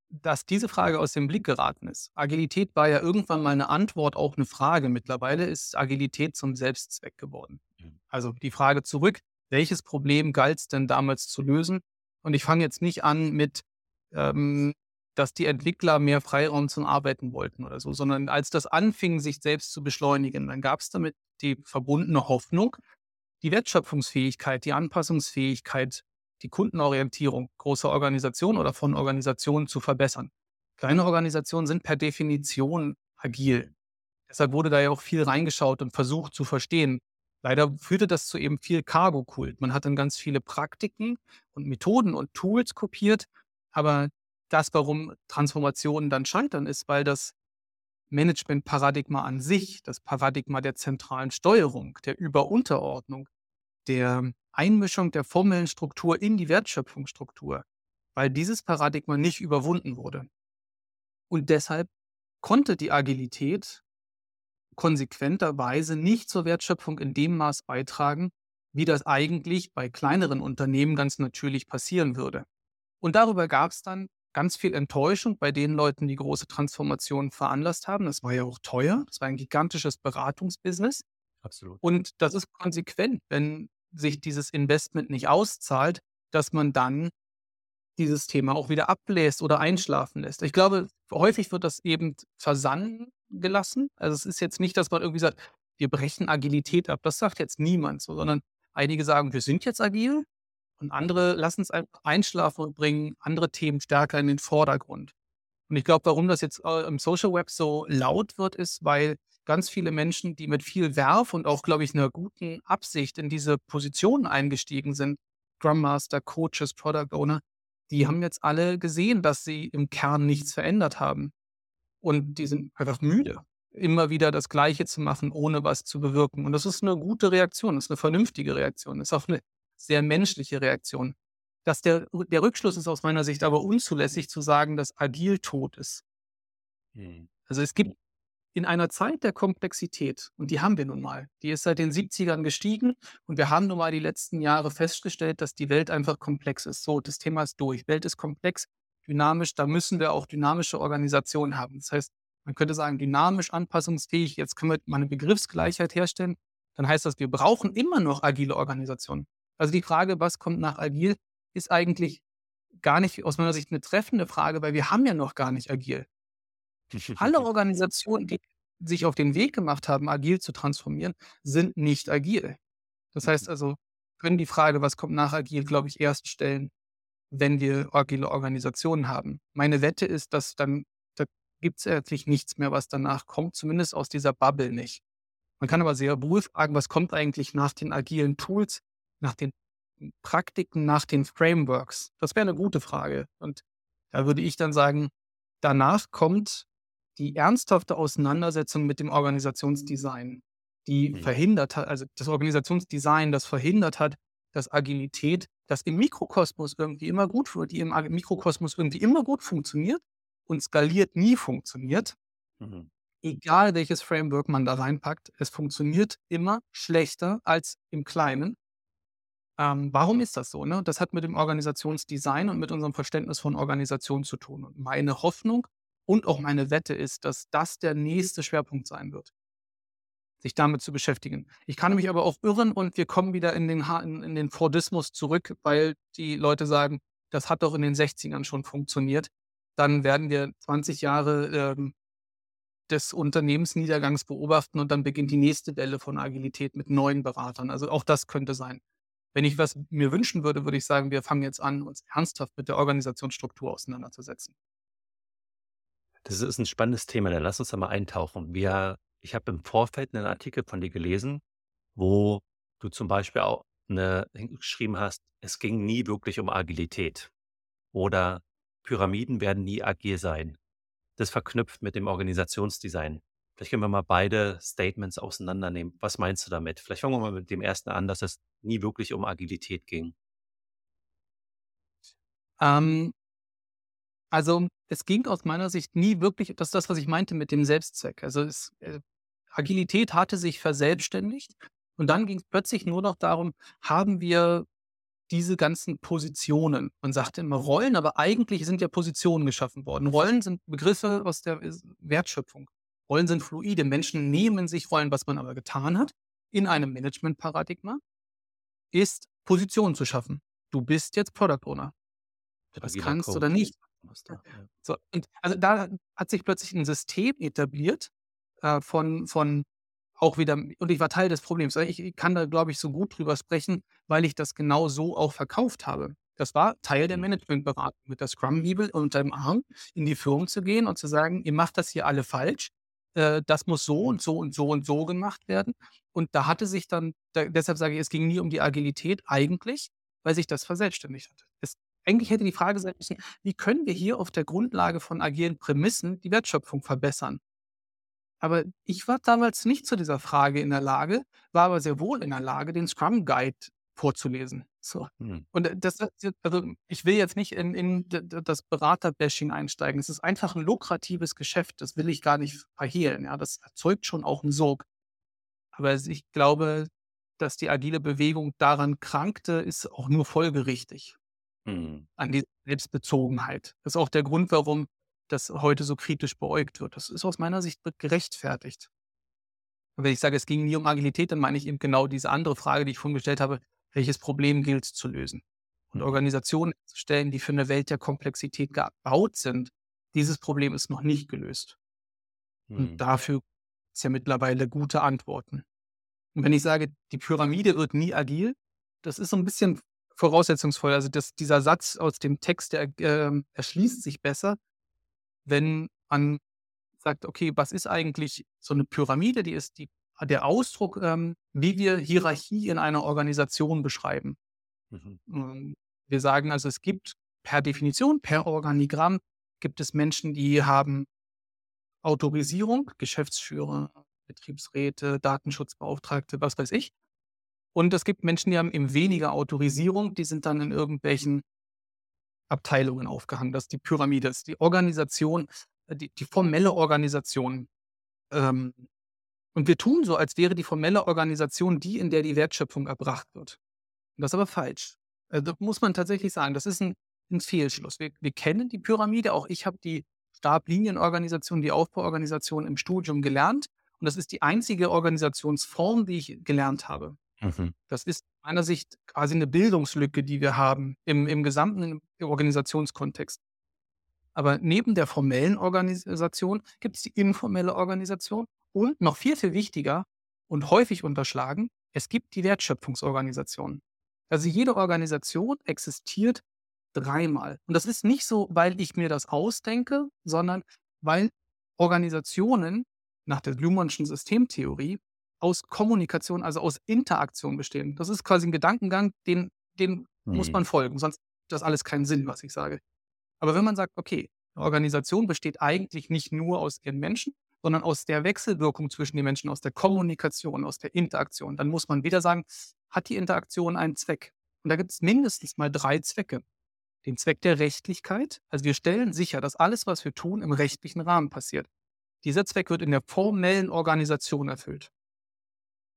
dass diese Frage aus dem Blick geraten ist. Agilität war ja irgendwann mal eine Antwort auf eine Frage. Mittlerweile ist Agilität zum Selbstzweck geworden. Mhm. Also, die Frage zurück: Welches Problem galt es denn damals zu lösen? Und ich fange jetzt nicht an mit, ähm, dass die Entwickler mehr Freiraum zum Arbeiten wollten oder so, sondern als das anfing, sich selbst zu beschleunigen, dann gab es damit die verbundene Hoffnung, die Wertschöpfungsfähigkeit, die Anpassungsfähigkeit, die Kundenorientierung großer Organisationen oder von Organisationen zu verbessern. Kleine Organisationen sind per Definition agil. Deshalb wurde da ja auch viel reingeschaut und versucht zu verstehen. Leider führte das zu eben viel Cargo-Kult. Man hat dann ganz viele Praktiken und Methoden und Tools kopiert, aber das, warum Transformationen dann scheitern, ist, weil das Management-Paradigma an sich, das Paradigma der zentralen Steuerung, der Überunterordnung, der Einmischung der formellen Struktur in die Wertschöpfungsstruktur, weil dieses Paradigma nicht überwunden wurde. Und deshalb konnte die Agilität konsequenterweise nicht zur Wertschöpfung in dem Maß beitragen, wie das eigentlich bei kleineren Unternehmen ganz natürlich passieren würde. Und darüber gab es dann ganz viel Enttäuschung bei den Leuten, die große Transformationen veranlasst haben. Das war ja auch teuer. Das war ein gigantisches Beratungsbusiness. Absolut. Und das ist konsequent, wenn sich dieses Investment nicht auszahlt, dass man dann dieses Thema auch wieder abbläst oder einschlafen lässt. Ich glaube, häufig wird das eben versanden gelassen. Also es ist jetzt nicht, dass man irgendwie sagt, wir brechen Agilität ab. Das sagt jetzt niemand so, sondern einige sagen, wir sind jetzt agil und andere lassen es einfach einschlafen und bringen andere Themen stärker in den Vordergrund. Und ich glaube, warum das jetzt äh, im Social Web so laut wird, ist, weil ganz viele Menschen, die mit viel Werf und auch, glaube ich, einer guten Absicht in diese Positionen eingestiegen sind, Scrum Master, Coaches, Product Owner, die haben jetzt alle gesehen, dass sie im Kern nichts verändert haben. Und die sind einfach müde, immer wieder das Gleiche zu machen, ohne was zu bewirken. Und das ist eine gute Reaktion, das ist eine vernünftige Reaktion, das ist auch eine sehr menschliche Reaktion. Dass der, der Rückschluss ist aus meiner Sicht aber unzulässig zu sagen, dass agil tot ist. Hm. Also es gibt in einer Zeit der Komplexität, und die haben wir nun mal, die ist seit den 70ern gestiegen und wir haben nun mal die letzten Jahre festgestellt, dass die Welt einfach komplex ist. So, das Thema ist durch. Welt ist komplex, dynamisch, da müssen wir auch dynamische Organisationen haben. Das heißt, man könnte sagen, dynamisch, anpassungsfähig, jetzt können wir mal eine Begriffsgleichheit herstellen. Dann heißt das, wir brauchen immer noch agile Organisationen. Also die Frage, was kommt nach agil, ist eigentlich gar nicht aus meiner Sicht eine treffende Frage, weil wir haben ja noch gar nicht agil. Alle [LAUGHS] Organisationen, die sich auf den Weg gemacht haben, agil zu transformieren, sind nicht agil. Das heißt mhm. also, können die Frage, was kommt nach agil, glaube ich, erst stellen, wenn wir agile Organisationen haben. Meine Wette ist, dass dann, da gibt es eigentlich nichts mehr, was danach kommt, zumindest aus dieser Bubble nicht. Man kann aber sehr wohl fragen, was kommt eigentlich nach den agilen Tools, nach den Praktiken, nach den Frameworks? Das wäre eine gute Frage. Und da würde ich dann sagen, danach kommt die ernsthafte Auseinandersetzung mit dem Organisationsdesign, die mhm. verhindert hat, also das Organisationsdesign, das verhindert hat, dass Agilität, das im Mikrokosmos irgendwie immer gut wird, die im Mikrokosmos irgendwie immer gut funktioniert und skaliert nie funktioniert. Mhm. Egal welches Framework man da reinpackt, es funktioniert immer schlechter als im Kleinen. Ähm, warum ist das so? Ne? Das hat mit dem Organisationsdesign und mit unserem Verständnis von Organisation zu tun. Und meine Hoffnung und auch meine Wette ist, dass das der nächste Schwerpunkt sein wird, sich damit zu beschäftigen. Ich kann mich aber auch irren und wir kommen wieder in den, in, in den Fordismus zurück, weil die Leute sagen, das hat doch in den 60ern schon funktioniert. Dann werden wir 20 Jahre ähm, des Unternehmensniedergangs beobachten und dann beginnt die nächste Welle von Agilität mit neuen Beratern. Also auch das könnte sein. Wenn ich was mir wünschen würde, würde ich sagen, wir fangen jetzt an, uns ernsthaft mit der Organisationsstruktur auseinanderzusetzen. Das ist ein spannendes Thema, dann lass uns da mal eintauchen. Wir, ich habe im Vorfeld einen Artikel von dir gelesen, wo du zum Beispiel auch eine, geschrieben hast, es ging nie wirklich um Agilität oder Pyramiden werden nie agil sein. Das verknüpft mit dem Organisationsdesign. Vielleicht können wir mal beide Statements auseinandernehmen. Was meinst du damit? Vielleicht fangen wir mal mit dem ersten an, dass es nie wirklich um Agilität ging. Ähm, also es ging aus meiner Sicht nie wirklich, das ist das, was ich meinte mit dem Selbstzweck. Also es, äh, Agilität hatte sich verselbstständigt und dann ging es plötzlich nur noch darum, haben wir diese ganzen Positionen. Man sagte immer Rollen, aber eigentlich sind ja Positionen geschaffen worden. Rollen sind Begriffe aus der Wertschöpfung. Rollen sind fluide. Menschen nehmen sich Rollen. Was man aber getan hat in einem Management-Paradigma, ist Positionen zu schaffen. Du bist jetzt Product Owner. Das kannst Coach. oder nicht. So, und also da hat sich plötzlich ein System etabliert äh, von, von auch wieder, und ich war Teil des Problems. Ich kann da, glaube ich, so gut drüber sprechen, weil ich das genau so auch verkauft habe. Das war Teil der mhm. Managementberatung, mit der Scrum-Bibel unter dem Arm in die Firmen zu gehen und zu sagen, ihr macht das hier alle falsch äh, das muss so und so und so und so gemacht werden. Und da hatte sich dann, da, deshalb sage ich, es ging nie um die Agilität eigentlich, weil sich das verselbstständigt hat. Es, eigentlich hätte die Frage sein müssen, wie können wir hier auf der Grundlage von agilen Prämissen die Wertschöpfung verbessern? Aber ich war damals nicht zu dieser Frage in der Lage, war aber sehr wohl in der Lage, den Scrum Guide vorzulesen. So. Hm. Und äh, das, also ich will jetzt nicht in, in das Beraterbashing einsteigen. Es ist einfach ein lukratives Geschäft. Das will ich gar nicht verhehlen. Ja, das erzeugt schon auch einen Sog. Aber ich glaube, dass die agile Bewegung daran krankte, ist auch nur folgerichtig. Hm. An die Selbstbezogenheit. Das ist auch der Grund, warum das heute so kritisch beäugt wird. Das ist aus meiner Sicht gerechtfertigt. Und wenn ich sage, es ging nie um Agilität, dann meine ich eben genau diese andere Frage, die ich vorhin gestellt habe welches Problem gilt es zu lösen. Und Organisationen zu stellen, die für eine Welt der Komplexität gebaut sind, dieses Problem ist noch nicht gelöst. Und Hm. dafür ist ja mittlerweile gute Antworten. Und wenn ich sage, die Pyramide wird nie agil, das ist so ein bisschen voraussetzungsvoll. Also das, dieser Satz aus dem Text, der ähm, erschließt sich besser, wenn man sagt, okay, was ist eigentlich so eine Pyramide? Die ist die, der Ausdruck, ähm, wie wir Hierarchie in einer Organisation beschreiben. Mhm. Ähm, Wir sagen also, es gibt per Definition, per Organigramm, gibt es Menschen, die haben Autorisierung, Geschäftsführer, Betriebsräte, Datenschutzbeauftragte, was weiß ich. Und es gibt Menschen, die haben eben weniger Autorisierung, die sind dann in irgendwelchen Abteilungen aufgehangen. Das ist die Pyramide, das ist die Organisation, äh, die, die formelle Organisation. Ähm, und wir tun so, als wäre die formelle Organisation die, in der die Wertschöpfung erbracht wird. Und das ist aber falsch. Das muss man tatsächlich sagen. Das ist ein, ein Fehlschluss. Wir, wir kennen die Pyramide, auch ich habe die Stablinienorganisation, die Aufbauorganisation im Studium gelernt. Und das ist die einzige Organisationsform, die ich gelernt habe. Mhm. Das ist meiner Sicht quasi eine Bildungslücke, die wir haben im, im gesamten Organisationskontext. Aber neben der formellen Organisation gibt es die informelle Organisation und noch viel, viel wichtiger und häufig unterschlagen, es gibt die Wertschöpfungsorganisation. Also jede Organisation existiert dreimal. Und das ist nicht so, weil ich mir das ausdenke, sondern weil Organisationen nach der Luhmannschen Systemtheorie aus Kommunikation, also aus Interaktion bestehen. Das ist quasi ein Gedankengang, den, den muss Mhm. man folgen, sonst hat das alles keinen Sinn, was ich sage. Aber wenn man sagt, okay, eine Organisation besteht eigentlich nicht nur aus ihren Menschen, sondern aus der Wechselwirkung zwischen den Menschen, aus der Kommunikation, aus der Interaktion, dann muss man wieder sagen, hat die Interaktion einen Zweck? Und da gibt es mindestens mal drei Zwecke. Den Zweck der Rechtlichkeit, also wir stellen sicher, dass alles, was wir tun, im rechtlichen Rahmen passiert. Dieser Zweck wird in der formellen Organisation erfüllt.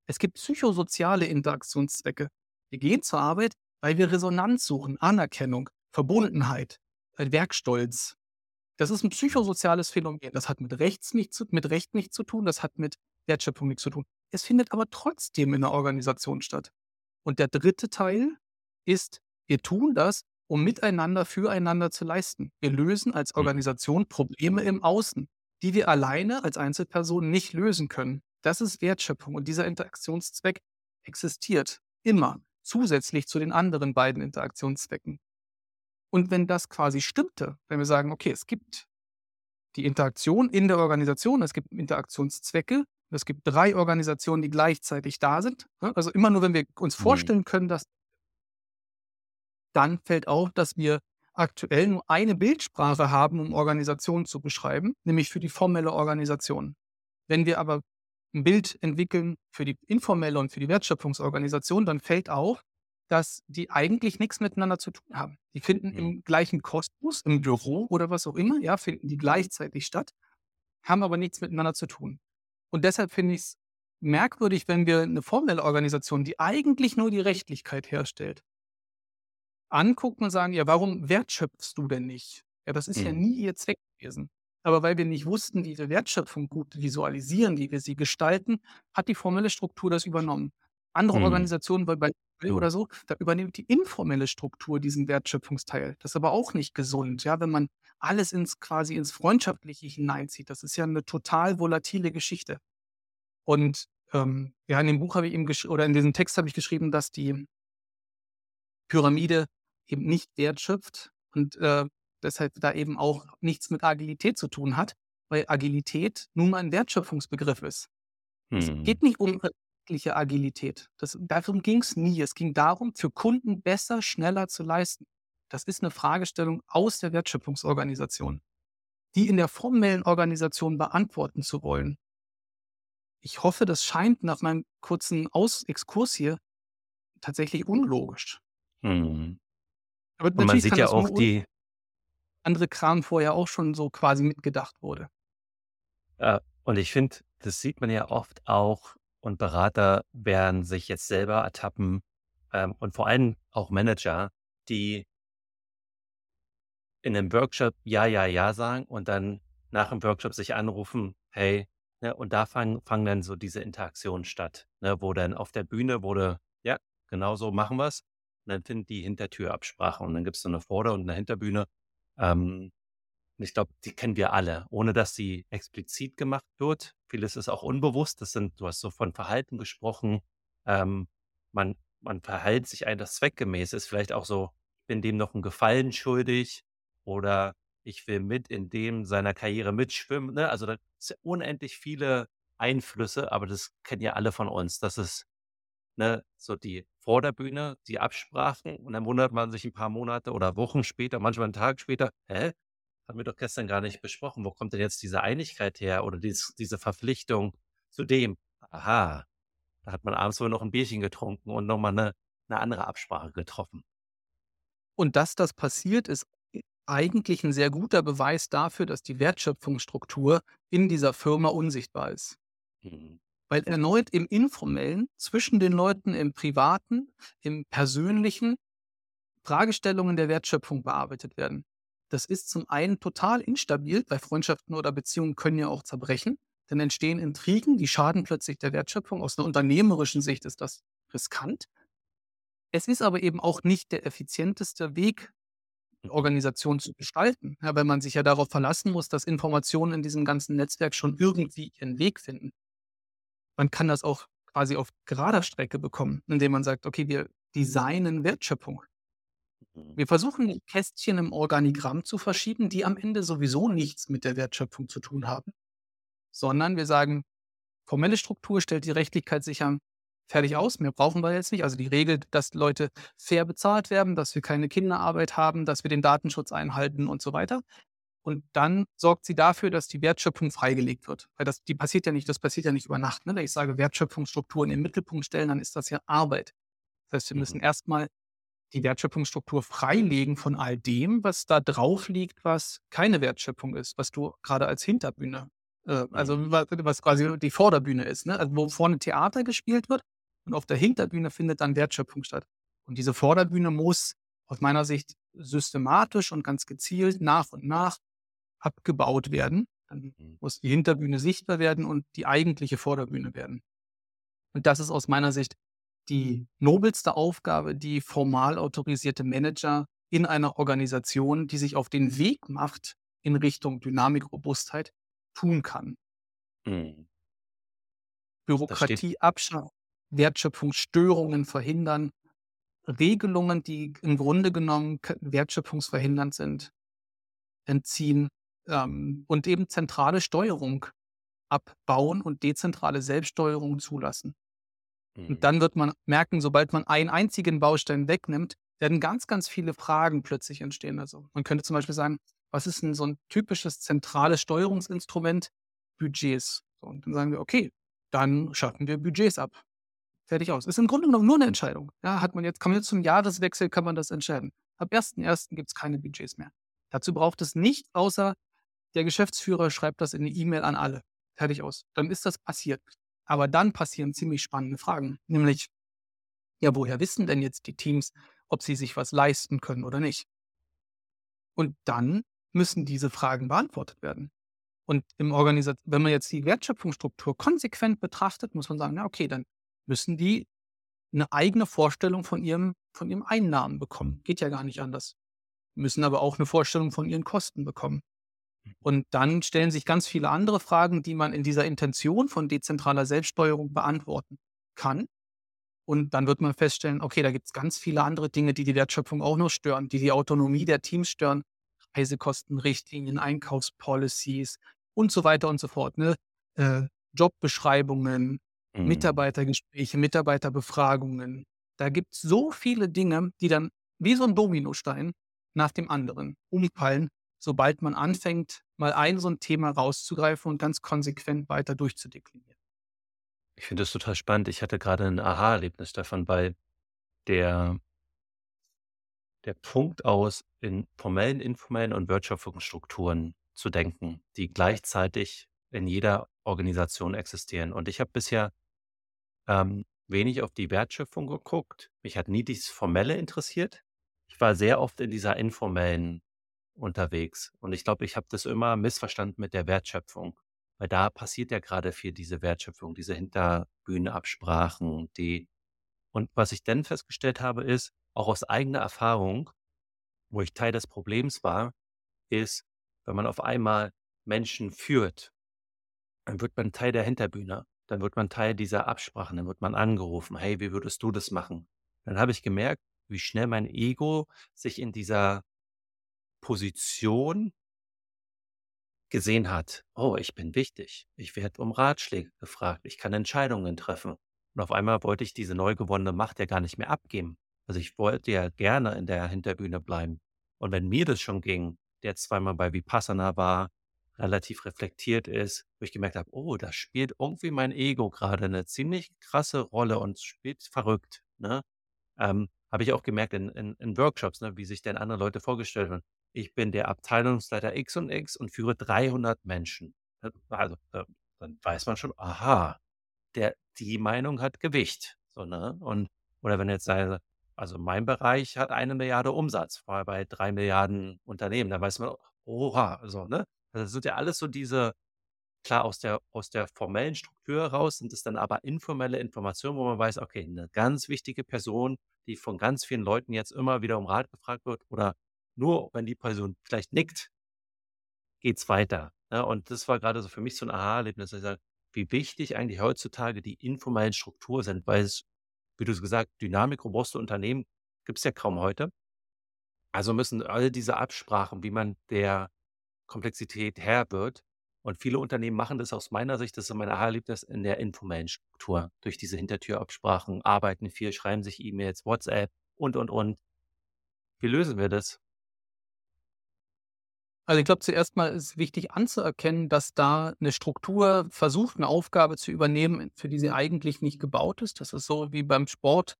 Es gibt psychosoziale Interaktionszwecke. Wir gehen zur Arbeit, weil wir Resonanz suchen, Anerkennung, Verbundenheit, Werkstolz. Das ist ein psychosoziales Phänomen. Das hat mit, Rechts nichts zu, mit Recht nichts zu tun, das hat mit Wertschöpfung nichts zu tun. Es findet aber trotzdem in der Organisation statt. Und der dritte Teil ist, wir tun das, um miteinander, füreinander zu leisten. Wir lösen als Organisation Probleme im Außen, die wir alleine als Einzelperson nicht lösen können. Das ist Wertschöpfung und dieser Interaktionszweck existiert immer zusätzlich zu den anderen beiden Interaktionszwecken. Und wenn das quasi stimmte, wenn wir sagen, okay, es gibt die Interaktion in der Organisation, es gibt Interaktionszwecke, es gibt drei Organisationen, die gleichzeitig da sind. ne? Also immer nur, wenn wir uns Mhm. vorstellen können, dass dann fällt auf, dass wir aktuell nur eine Bildsprache haben, um Organisationen zu beschreiben, nämlich für die formelle Organisation. Wenn wir aber ein Bild entwickeln für die informelle und für die Wertschöpfungsorganisation, dann fällt auf, dass die eigentlich nichts miteinander zu tun haben. Die finden Mhm. im gleichen Kosmos, im Büro oder was auch immer, ja, finden die gleichzeitig statt, haben aber nichts miteinander zu tun. Und deshalb finde ich es merkwürdig, wenn wir eine formelle Organisation, die eigentlich nur die Rechtlichkeit herstellt, angucken und sagen, ja, warum wertschöpfst du denn nicht? Ja, das ist ja Mhm. nie ihr Zweck gewesen. Aber weil wir nicht wussten, wie wir Wertschöpfung gut visualisieren, wie wir sie gestalten, hat die formelle Struktur das übernommen. Andere Mhm. Organisationen, weil bei Mhm. oder so, da übernimmt die informelle Struktur diesen Wertschöpfungsteil. Das ist aber auch nicht gesund, ja, wenn man alles ins quasi ins Freundschaftliche hineinzieht. Das ist ja eine total volatile Geschichte. Und ähm, ja, in dem Buch habe ich eben gesch- oder in diesem Text habe ich geschrieben, dass die Pyramide eben nicht wertschöpft und äh, deshalb da eben auch nichts mit Agilität zu tun hat, weil Agilität nun mal ein Wertschöpfungsbegriff ist. Es Mhm. geht nicht um rechtliche Agilität. Das, darum ging es nie. Es ging darum, für Kunden besser, schneller zu leisten. Das ist eine Fragestellung aus der Wertschöpfungsorganisation, die in der formellen Organisation beantworten zu wollen. Ich hoffe, das scheint nach meinem kurzen Aus Exkurs hier tatsächlich unlogisch. Mhm. Aber Und man sieht ja auch die andere Kram vorher auch schon so quasi mitgedacht wurde. äh, und ich finde, das sieht man ja oft auch und Berater werden sich jetzt selber ertappen, ähm, und vor allem auch Manager, die in 'nem Workshop „Ja, ja, ja“ sagen und dann nach dem Workshop sich anrufen: „Hey“ ne, und da fangen fangen dann so diese Interaktionen statt, ne, wo dann auf der Bühne wurde, ja, genau so machen wir es. Und dann findet die Hintertürabsprache und dann gibt es so eine Vorder- und eine Hinterbühne. Ähm, und ich glaube, die kennen wir alle, ohne dass sie explizit gemacht wird. Vieles ist auch unbewusst. Das sind, du hast so von Verhalten gesprochen. Ähm, man, man verhält sich ein, zweckgemäß ist. Vielleicht auch so, ich bin dem noch einen Gefallen schuldig oder ich will mit in dem seiner Karriere mitschwimmen. Ne? Also da sind unendlich viele Einflüsse, aber das kennen ja alle von uns. Das ist ne, so die Vorderbühne, die Absprachen und dann wundert man sich ein paar Monate oder Wochen später, manchmal einen Tag später, hä? Haben wir doch gestern gar nicht besprochen. Wo kommt denn jetzt diese Einigkeit her oder dies, diese Verpflichtung zu dem? Aha, da hat man abends wohl noch ein Bierchen getrunken und nochmal eine, eine andere Absprache getroffen. Und dass das passiert, ist eigentlich ein sehr guter Beweis dafür, dass die Wertschöpfungsstruktur in dieser Firma unsichtbar ist. Mhm. Weil erneut im Informellen, zwischen den Leuten im Privaten, im Persönlichen Fragestellungen der Wertschöpfung bearbeitet werden. Das ist zum einen total instabil, weil Freundschaften oder Beziehungen können ja auch zerbrechen. Dann entstehen Intrigen, die schaden plötzlich der Wertschöpfung. Aus einer unternehmerischen Sicht ist das riskant. Es ist aber eben auch nicht der effizienteste Weg, eine Organisation zu gestalten, ja, weil man sich ja darauf verlassen muss, dass Informationen in diesem ganzen Netzwerk schon irgendwie ihren Weg finden. Man kann das auch quasi auf gerader Strecke bekommen, indem man sagt, okay, wir designen Wertschöpfung. Mhm. Wir versuchen die Kästchen im Organigramm zu verschieben, die am Ende sowieso nichts mit der Wertschöpfung zu tun haben, sondern wir sagen, formelle Struktur stellt die Rechtlichkeit sicher, fertig aus, mehr brauchen wir jetzt nicht. Also die Regel, dass Leute fair bezahlt werden, dass wir keine Kinderarbeit haben, dass wir den Datenschutz einhalten und so weiter. Und dann sorgt sie dafür, dass die Wertschöpfung freigelegt wird. Weil das, die passiert ja nicht, das passiert ja nicht über Nacht. Ne? Wenn ich sage, Wertschöpfungsstrukturen im Mittelpunkt stellen, dann ist das ja Arbeit. Das heißt, wir müssen Mhm. erstmal die Wertschöpfungsstruktur freilegen von all dem, was da drauf liegt, was keine Wertschöpfung ist, was du gerade als Hinterbühne, äh, also Mhm. wa- was quasi die Vorderbühne ist, ne? Also wo vorne Theater gespielt wird und auf der Hinterbühne findet dann Wertschöpfung statt. Und diese Vorderbühne muss aus meiner Sicht systematisch und ganz gezielt nach und nach abgebaut werden. Dann Mhm. muss die Hinterbühne sichtbar werden und die eigentliche Vorderbühne werden. Und das ist aus meiner Sicht die nobelste Aufgabe, die formal autorisierte Manager in einer Organisation, die sich auf den Weg macht in Richtung Dynamik, Robustheit, tun kann. Mhm. Bürokratie abschaffen, Wertschöpfungsstörungen verhindern, Regelungen, die im Grunde genommen wertschöpfungsverhindernd sind, entziehen ähm, und eben zentrale Steuerung abbauen und dezentrale Selbststeuerung zulassen. Mhm. Und dann wird man merken, sobald man einen einzigen Baustein wegnimmt, werden ganz, ganz viele Fragen plötzlich entstehen. Also man könnte zum Beispiel sagen, was ist denn so ein typisches zentrales Steuerungsinstrument? Budgets. So, und dann sagen wir, okay, dann schaffen wir Budgets ab. Fertig aus. Ist im Grunde genommen nur eine Entscheidung. Ja, hat man jetzt, kann man jetzt zum Jahreswechsel, kann man das entscheiden. Ab 1.1. gibt es keine Budgets mehr. Dazu braucht es nichts, außer der Geschäftsführer schreibt das in eine E-Mail an alle. Fertig aus. Dann ist das passiert. Aber dann passieren ziemlich spannende Fragen. Nämlich, ja, woher wissen denn jetzt die Teams, ob sie sich was leisten können oder nicht? Und dann müssen diese Fragen beantwortet werden. Und im wenn man jetzt die Wertschöpfungsstruktur konsequent betrachtet, muss man sagen, na okay, dann müssen die eine eigene Vorstellung von ihrem, von ihrem Einnahmen bekommen. Geht ja gar nicht anders. Müssen aber auch eine Vorstellung von ihren Kosten bekommen. Und dann stellen sich ganz viele andere Fragen, die man in dieser Intention von dezentraler Selbststeuerung beantworten kann. Und dann wird man feststellen, okay, da gibt es ganz viele andere Dinge, die die Wertschöpfung auch noch stören, die die Autonomie der Teams stören. Reisekostenrichtlinien, Einkaufspolicies und so weiter und so fort. Ne? Äh, Jobbeschreibungen, Mhm. Mitarbeitergespräche, Mitarbeiterbefragungen. Da gibt es so viele Dinge, die dann wie so ein Dominostein nach dem anderen umfallen, sobald man anfängt, mal ein so ein Thema rauszugreifen und ganz konsequent weiter durchzudeklinieren. Ich finde das total spannend. Ich hatte gerade ein Aha-Erlebnis davon, weil der, der Punkt aus, in formellen, informellen und Wertschöpfungsstrukturen zu denken, die gleichzeitig in jeder Organisation existieren. Und ich habe bisher ähm, wenig auf die Wertschöpfung geguckt. Mich hat nie dieses Formelle interessiert. Ich war sehr oft in dieser informellen unterwegs. Und ich glaube, ich habe das immer missverstanden mit der Wertschöpfung. Weil da passiert ja gerade viel diese Wertschöpfung, diese Hinterbühnenabsprachen, die Und was ich dann festgestellt habe, ist, auch aus eigener Erfahrung, wo ich Teil des Problems war, ist, wenn man auf einmal Menschen führt, dann wird man Teil der Hinterbühne. Dann wird man Teil dieser Absprachen, dann wird man angerufen, hey, wie würdest du das machen? Dann habe ich gemerkt, wie schnell mein Ego sich in dieser Position gesehen hat, oh, ich bin wichtig, ich werde um Ratschläge gefragt, ich kann Entscheidungen treffen. Und auf einmal wollte ich diese neu gewonnene Macht ja gar nicht mehr abgeben. Also ich wollte ja gerne in der Hinterbühne bleiben. Und wenn mir das schon ging, der zweimal bei Vipassana war, relativ reflektiert ist, wo ich gemerkt habe, oh, da spielt irgendwie mein Ego gerade eine ziemlich krasse Rolle und spielt verrückt. Ne? Ähm, habe ich auch gemerkt in, in, in Workshops, ne, wie sich denn andere Leute vorgestellt haben. Ich bin der Abteilungsleiter X und X und führe 300 Menschen. Also dann weiß man schon, aha, der, die Meinung hat Gewicht. So, ne? Und, oder wenn jetzt sei, also mein Bereich hat eine Milliarde Umsatz, vorher bei drei Milliarden Unternehmen, dann weiß man, oha, so, ne? Also das sind ja alles so diese, klar, aus der, aus der formellen Struktur heraus sind es dann aber informelle Informationen, wo man weiß, okay, eine ganz wichtige Person, die von ganz vielen Leuten jetzt immer wieder um Rat gefragt wird oder nur wenn die Person vielleicht nickt, geht's weiter. Ne? Und das war gerade so für mich so ein Aha-Erlebnis, dass ich sage, wie wichtig eigentlich heutzutage die informellen Strukturen sind, weil es, wie du es gesagt, Dynamik, robuste Unternehmen gibt es ja kaum heute. Also müssen all diese Absprachen, wie man der Komplexität Herr wird, und viele Unternehmen machen das aus meiner Sicht, das ist mein Aha-Erlebnis, in der informellen Struktur. Durch diese Hintertürabsprachen, arbeiten viel, schreiben sich E-Mails, WhatsApp und, und, und. Wie lösen wir das? Also ich glaube, zuerst mal ist wichtig anzuerkennen, dass da eine Struktur versucht, eine Aufgabe zu übernehmen, für die sie eigentlich nicht gebaut ist. Das ist so wie beim Sport,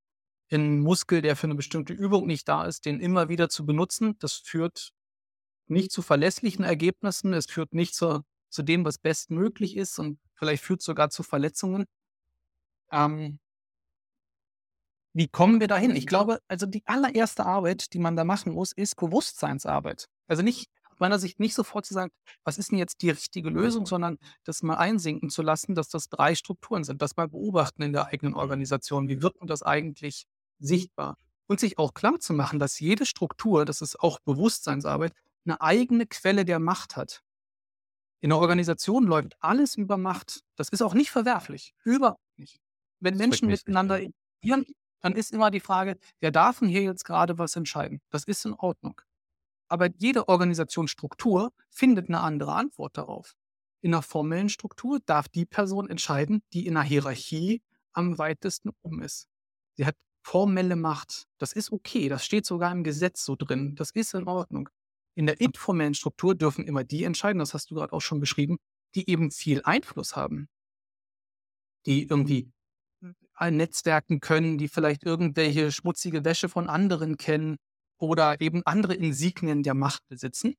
ein Muskel, der für eine bestimmte Übung nicht da ist, den immer wieder zu benutzen. Das führt nicht zu verlässlichen Ergebnissen, es führt nicht zur, zu dem, was bestmöglich ist und vielleicht führt sogar zu Verletzungen. Ähm, wie kommen wir dahin? Ich glaube, also die allererste Arbeit, die man da machen muss, ist Bewusstseinsarbeit. Also nicht meiner Sicht nicht sofort zu sagen, was ist denn jetzt die richtige Lösung, sondern das mal einsinken zu lassen, dass das drei Strukturen sind. Das mal beobachten in der eigenen Organisation. Wie wird man das eigentlich sichtbar? Und sich auch klar zu machen, dass jede Struktur, das ist auch Bewusstseinsarbeit, eine eigene Quelle der Macht hat. In der Organisation läuft alles über Macht. Das ist auch nicht verwerflich. Überhaupt nicht. Wenn Menschen miteinander interagieren, dann ist immer die Frage, wer darf denn hier jetzt gerade was entscheiden? Das ist in Ordnung. Aber jede Organisationsstruktur findet eine andere Antwort darauf. In einer formellen Struktur darf die Person entscheiden, die in einer Hierarchie am weitesten oben ist. Sie hat formelle Macht. Das ist okay. Das steht sogar im Gesetz so drin. Das ist in Ordnung. In der informellen Struktur dürfen immer die entscheiden, das hast du gerade auch schon beschrieben, die eben viel Einfluss haben. Die irgendwie Netzwerken können, die vielleicht irgendwelche schmutzige Wäsche von anderen kennen, oder eben andere Insignien der Macht besitzen.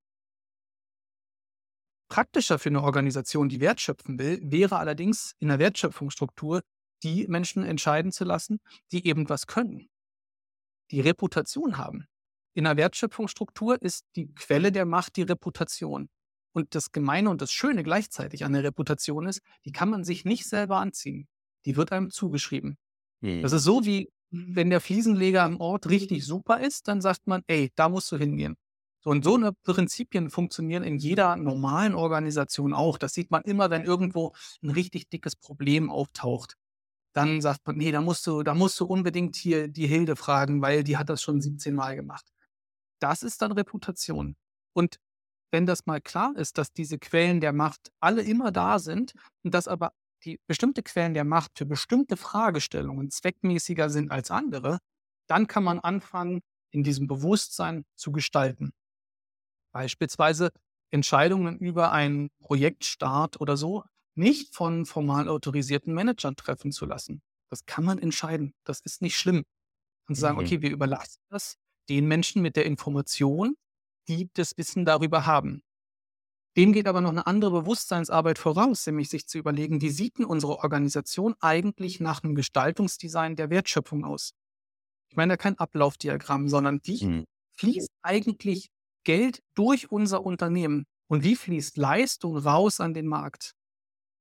Praktischer für eine Organisation, die Wert schöpfen will, wäre allerdings in der Wertschöpfungsstruktur die Menschen entscheiden zu lassen, die eben was können, die Reputation haben. In der Wertschöpfungsstruktur ist die Quelle der Macht die Reputation. Und das Gemeine und das Schöne gleichzeitig an der Reputation ist, die kann man sich nicht selber anziehen. Die wird einem zugeschrieben. Hm. Das ist so wie wenn der Fliesenleger am Ort richtig super ist, dann sagt man, ey, da musst du hingehen. So und so eine Prinzipien funktionieren in jeder normalen Organisation auch. Das sieht man immer, wenn irgendwo ein richtig dickes Problem auftaucht. Dann sagt man, nee, da musst du, da musst du unbedingt hier die Hilde fragen, weil die hat das schon 17 Mal gemacht. Das ist dann Reputation. Und wenn das mal klar ist, dass diese Quellen der Macht alle immer da sind und dass aber die bestimmte Quellen der Macht für bestimmte Fragestellungen zweckmäßiger sind als andere, dann kann man anfangen, in diesem Bewusstsein zu gestalten. Beispielsweise Entscheidungen über einen Projektstart oder so nicht von formal autorisierten Managern treffen zu lassen. Das kann man entscheiden. Das ist nicht schlimm. Und zu sagen, mhm. okay, wir überlassen das den Menschen mit der Information, die das Wissen darüber haben. Dem geht aber noch eine andere Bewusstseinsarbeit voraus, nämlich sich zu überlegen, wie sieht denn unsere Organisation eigentlich nach einem Gestaltungsdesign der Wertschöpfung aus? Ich meine da kein Ablaufdiagramm, sondern wie mhm. fließt eigentlich Geld durch unser Unternehmen und wie fließt Leistung raus an den Markt?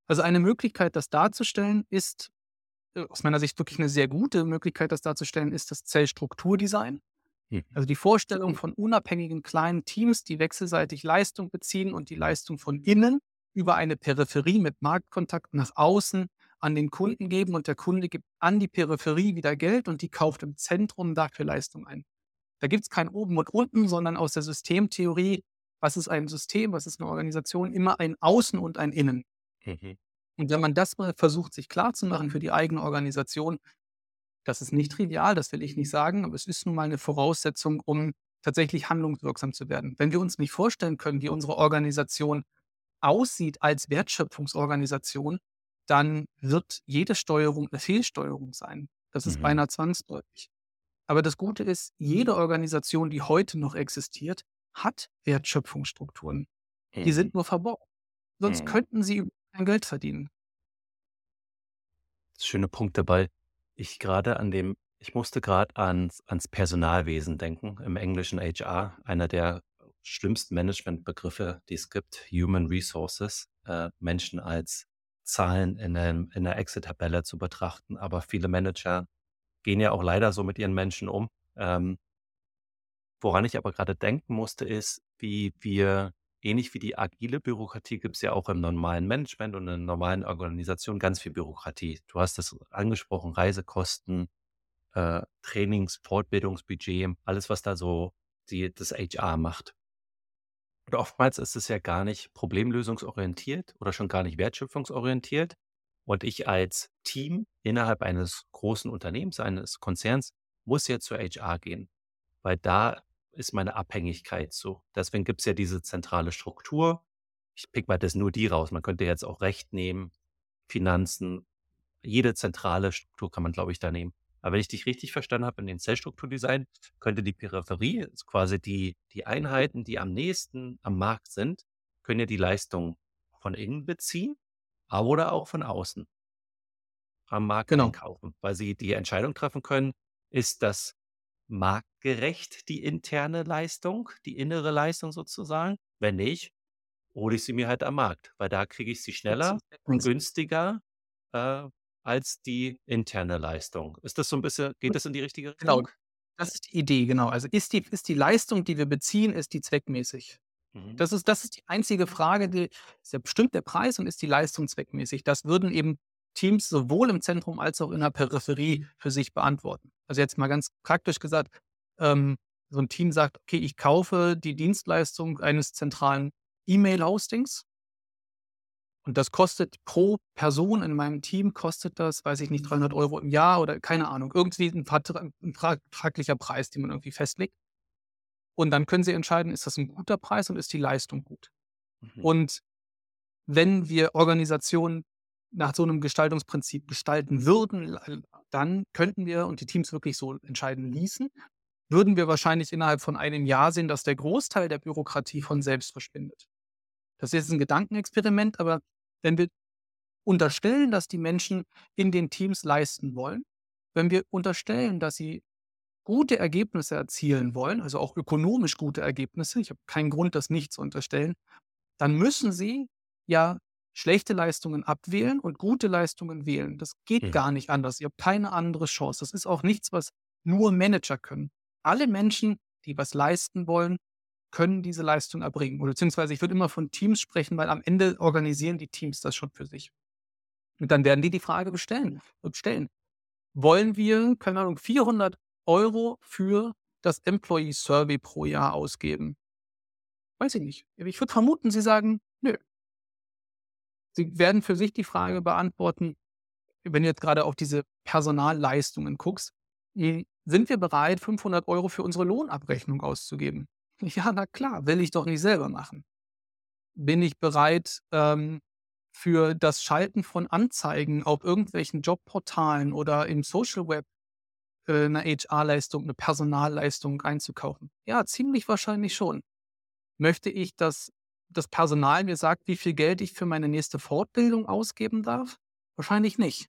Also eine Möglichkeit, das darzustellen, ist äh, aus meiner Sicht wirklich eine sehr gute Möglichkeit, das darzustellen, ist das Zellstrukturdesign. Mhm. Also die Vorstellung von unabhängigen kleinen Teams, die wechselseitig Leistung beziehen und die Leistung von innen über eine Peripherie mit Marktkontakt nach außen an den Kunden geben und der Kunde gibt an die Peripherie wieder Geld und die kauft im Zentrum dafür Leistung ein. Da gibt es kein Oben und Unten, sondern aus der Systemtheorie, was ist ein System, was ist eine Organisation, immer ein Außen und ein Innen. Mhm. Und wenn man das mal versucht, sich klarzumachen für die eigene Organisation, das ist nicht trivial, das will ich nicht sagen, aber es ist nun mal eine Voraussetzung, um tatsächlich handlungswirksam zu werden. Wenn wir uns nicht vorstellen können, wie unsere Organisation aussieht als Wertschöpfungsorganisation, dann wird jede Steuerung eine Fehlsteuerung sein. Das ist Mhm. beinahe zwangsläufig. Aber das Gute ist, jede Organisation, die heute noch existiert, hat Wertschöpfungsstrukturen. Die Mhm. sind nur verborgen. Sonst Mhm. könnten sie kein Geld verdienen. Schöne Punkt dabei. Ich gerade an dem ich musste gerade ans ans Personalwesen denken, im Englischen HR, einer der schlimmsten Managementbegriffe, die es gibt, Human Resources, äh, Menschen als Zahlen in 'nem in 'ner Excel-Tabelle zu betrachten. Aber viele Manager gehen ja auch leider so mit ihren Menschen um. Ähm woran ich aber gerade denken musste, ist, wie wir ähnlich wie die agile Bürokratie gibt es ja auch im normalen Management und in normalen Organisationen ganz viel Bürokratie. Du hast das angesprochen, Reisekosten, äh, Trainings, Fortbildungsbudget, alles, was da so die das HR macht. Und oftmals ist es ja gar nicht problemlösungsorientiert oder schon gar nicht wertschöpfungsorientiert. Und ich als Team innerhalb eines großen Unternehmens, eines Konzerns, muss ja zur HR gehen, weil da ist meine Abhängigkeit so. Deswegen gibt es ja diese zentrale Struktur. Ich pick mal das nur die raus. Man könnte jetzt auch Recht nehmen, Finanzen, jede zentrale Struktur kann man, glaube ich, da nehmen. Aber wenn ich dich richtig verstanden habe in den Zellstrukturdesign, könnte die Peripherie, also quasi die, die Einheiten, die am nächsten am Markt sind, können ja die Leistung von innen beziehen, aber oder auch von außen am Markt Genau. einkaufen, weil sie die Entscheidung treffen können, ist das marktgerecht, die interne Leistung, die innere Leistung sozusagen? Wenn nicht, hole ich sie mir halt am Markt, weil da kriege ich sie schneller, günstiger äh, als die interne Leistung. Ist das so ein bisschen, geht das in die richtige Genau. Richtung? Das ist die Idee, genau. Also ist die, ist die Leistung, die wir beziehen, ist die zweckmäßig? Mhm. Das ist, das ist die einzige Frage, die ist ja bestimmt der Preis und ist die Leistung zweckmäßig? Das würden eben Teams sowohl im Zentrum als auch in der Peripherie für sich beantworten. Also jetzt mal ganz praktisch gesagt, ähm, so ein Team sagt, okay, ich kaufe die Dienstleistung eines zentralen E-Mail-Hostings und das kostet pro Person in meinem Team, kostet das, weiß ich nicht, 300 Euro im Jahr oder keine Ahnung, irgendwie ein vertraglicher Preis, den man irgendwie festlegt. Und dann können Sie entscheiden, ist das ein guter Preis und ist die Leistung gut. Mhm. Und wenn wir Organisationen nach so einem Gestaltungsprinzip gestalten würden, l- dann könnten wir und die Teams wirklich so entscheiden ließen, würden wir wahrscheinlich innerhalb von einem Jahr sehen, dass der Großteil der Bürokratie von selbst verschwindet. Das ist jetzt ein Gedankenexperiment, aber wenn wir unterstellen, dass die Menschen in den Teams leisten wollen, wenn wir unterstellen, dass sie gute Ergebnisse erzielen wollen, also auch ökonomisch gute Ergebnisse, ich habe keinen Grund, das nicht zu unterstellen, dann müssen sie ja schlechte Leistungen abwählen und gute Leistungen wählen. Das geht Mhm. gar nicht anders. Ihr habt keine andere Chance. Das ist auch nichts, was nur Manager können. Alle Menschen, die was leisten wollen, können diese Leistung erbringen. Oder beziehungsweise ich würde immer von Teams sprechen, weil am Ende organisieren die Teams das schon für sich. Und dann werden die die Frage bestellen, stellen. Wollen wir, keine Ahnung, 400 Euro für das Employee Survey pro Jahr ausgeben? Weiß ich nicht. Ich würde vermuten, sie sagen, nö. Sie werden für sich die Frage beantworten, wenn du jetzt gerade auf diese Personalleistungen guckst, sind wir bereit, 500 Euro für unsere Lohnabrechnung auszugeben? [LAUGHS] Ja, na klar, will ich doch nicht selber machen. Bin ich bereit, ähm, für das Schalten von Anzeigen auf irgendwelchen Jobportalen oder im Social Web äh, eine HR-Leistung, eine Personalleistung einzukaufen? Ja, ziemlich wahrscheinlich schon. Möchte ich, dass das Personal mir sagt, wie viel Geld ich für meine nächste Fortbildung ausgeben darf? Wahrscheinlich nicht.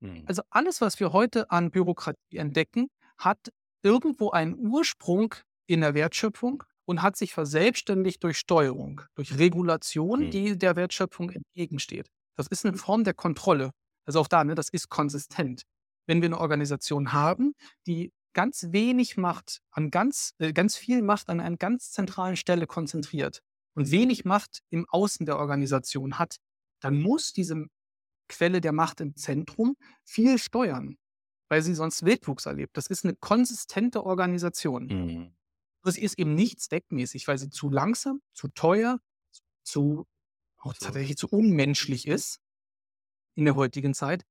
Mhm. Also alles, was wir heute an Bürokratie entdecken, hat irgendwo einen Ursprung in der Wertschöpfung und hat sich verselbstständigt durch Steuerung, durch Regulation, Mhm. die der Wertschöpfung entgegensteht. Das ist eine Form der Kontrolle. Also auch da, ne, das ist konsistent. Wenn wir eine Organisation haben, die ganz wenig Macht an ganz, äh, ganz viel Macht an einer ganz zentralen Stelle konzentriert und wenig Macht im Außen der Organisation hat, dann muss diese Quelle der Macht im Zentrum viel steuern, weil sie sonst Wildwuchs erlebt. Das ist eine konsistente Organisation. Mhm. Sie ist eben nicht zweckmäßig, weil sie zu langsam, zu teuer, zu auch tatsächlich zu unmenschlich ist in der heutigen Zeit.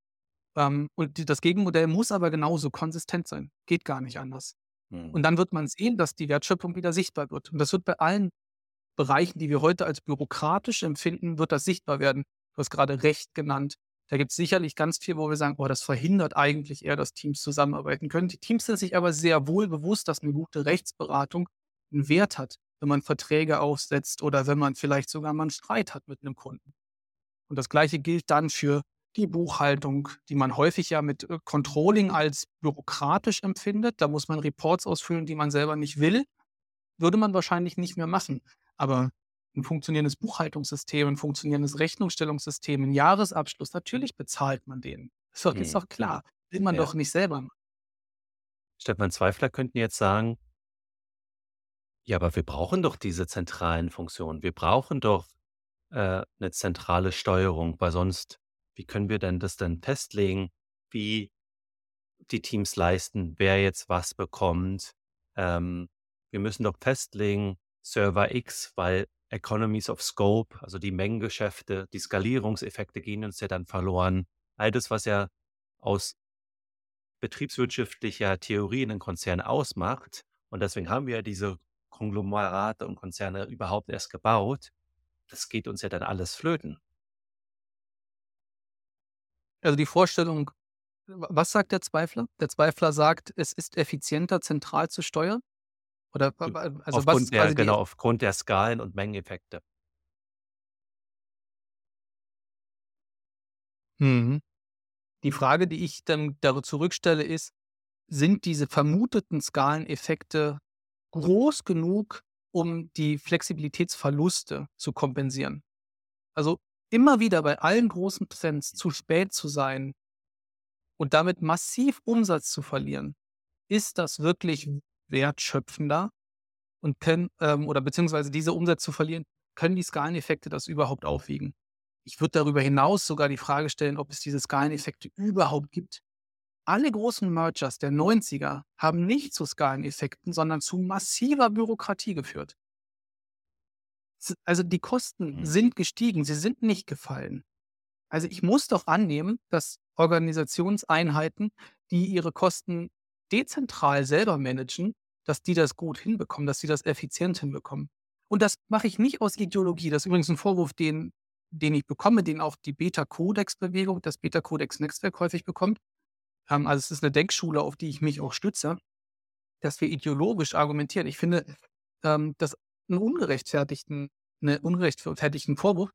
Ähm, und das Gegenmodell muss aber genauso konsistent sein. Geht gar nicht anders. Mhm. Und dann wird man sehen, dass die Wertschöpfung wieder sichtbar wird. Und das wird bei allen Bereichen, die wir heute als bürokratisch empfinden, wird das sichtbar werden. Du hast gerade Recht genannt. Da gibt es sicherlich ganz viel, wo wir sagen, oh, das verhindert eigentlich eher, dass Teams zusammenarbeiten können. Die Teams sind sich aber sehr wohl bewusst, dass eine gute Rechtsberatung einen Wert hat, wenn man Verträge aufsetzt oder wenn man vielleicht sogar mal einen Streit hat mit einem Kunden. Und das Gleiche gilt dann für die Buchhaltung, die man häufig ja mit äh, Controlling als bürokratisch empfindet. Da muss man Reports ausfüllen, die man selber nicht will. Würde man wahrscheinlich nicht mehr machen. Aber ein funktionierendes Buchhaltungssystem, ein funktionierendes Rechnungsstellungssystem, ein Jahresabschluss, natürlich bezahlt man den. Ist doch, ist Mhm. doch klar. Will man Ja. doch nicht selber machen. Stefan Zweifler könnten jetzt sagen, ja, aber wir brauchen doch diese zentralen Funktionen. Wir brauchen doch äh, eine zentrale Steuerung, weil sonst, wie können wir denn das denn festlegen, wie die Teams leisten, wer jetzt was bekommt? Ähm, wir müssen doch festlegen, Server X, weil Economies of Scope, also die Mengengeschäfte, die Skalierungseffekte gehen uns ja dann verloren. All das, was ja aus betriebswirtschaftlicher Theorie einen Konzern ausmacht. Und deswegen haben wir ja diese Konglomerate und Konzerne überhaupt erst gebaut. Das geht uns ja dann alles flöten. Also die Vorstellung, wa- was sagt der Zweifler? Der Zweifler sagt, es ist effizienter, zentral zu steuern? Oder also was aufgrund ist der, genau, aufgrund der Skalen und Mengeneffekte. Mhm. Die Frage, die ich dann darauf zurückstelle, ist, sind diese vermuteten Skaleneffekte groß genug, um die Flexibilitätsverluste zu kompensieren? Also immer wieder bei allen großen Trends zu spät zu sein und damit massiv Umsatz zu verlieren, ist das wirklich wertschöpfender und können, ähm, oder beziehungsweise diese Umsätze zu verlieren, können die Skaleneffekte das überhaupt aufwiegen? Ich würde darüber hinaus sogar die Frage stellen, ob es diese Skaleneffekte überhaupt gibt. Alle großen Mergers der 90er haben nicht zu Skaleneffekten, sondern zu massiver Bürokratie geführt. Also die Kosten Mhm. sind gestiegen, sie sind nicht gefallen. Also ich muss doch annehmen, dass Organisationseinheiten, die ihre Kosten dezentral selber managen, dass die das gut hinbekommen, dass sie das effizient hinbekommen. Und das mache ich nicht aus Ideologie. Das ist übrigens ein Vorwurf, den, den ich bekomme, den auch die Beta-Codex-Bewegung, das Beta-Codex-Netzwerk häufig bekommt. Ähm, also es ist eine Denkschule, auf die ich mich auch stütze, dass wir ideologisch argumentieren. Ich finde ähm, das einen ungerechtfertigten, einen ungerechtfertigten Vorwurf,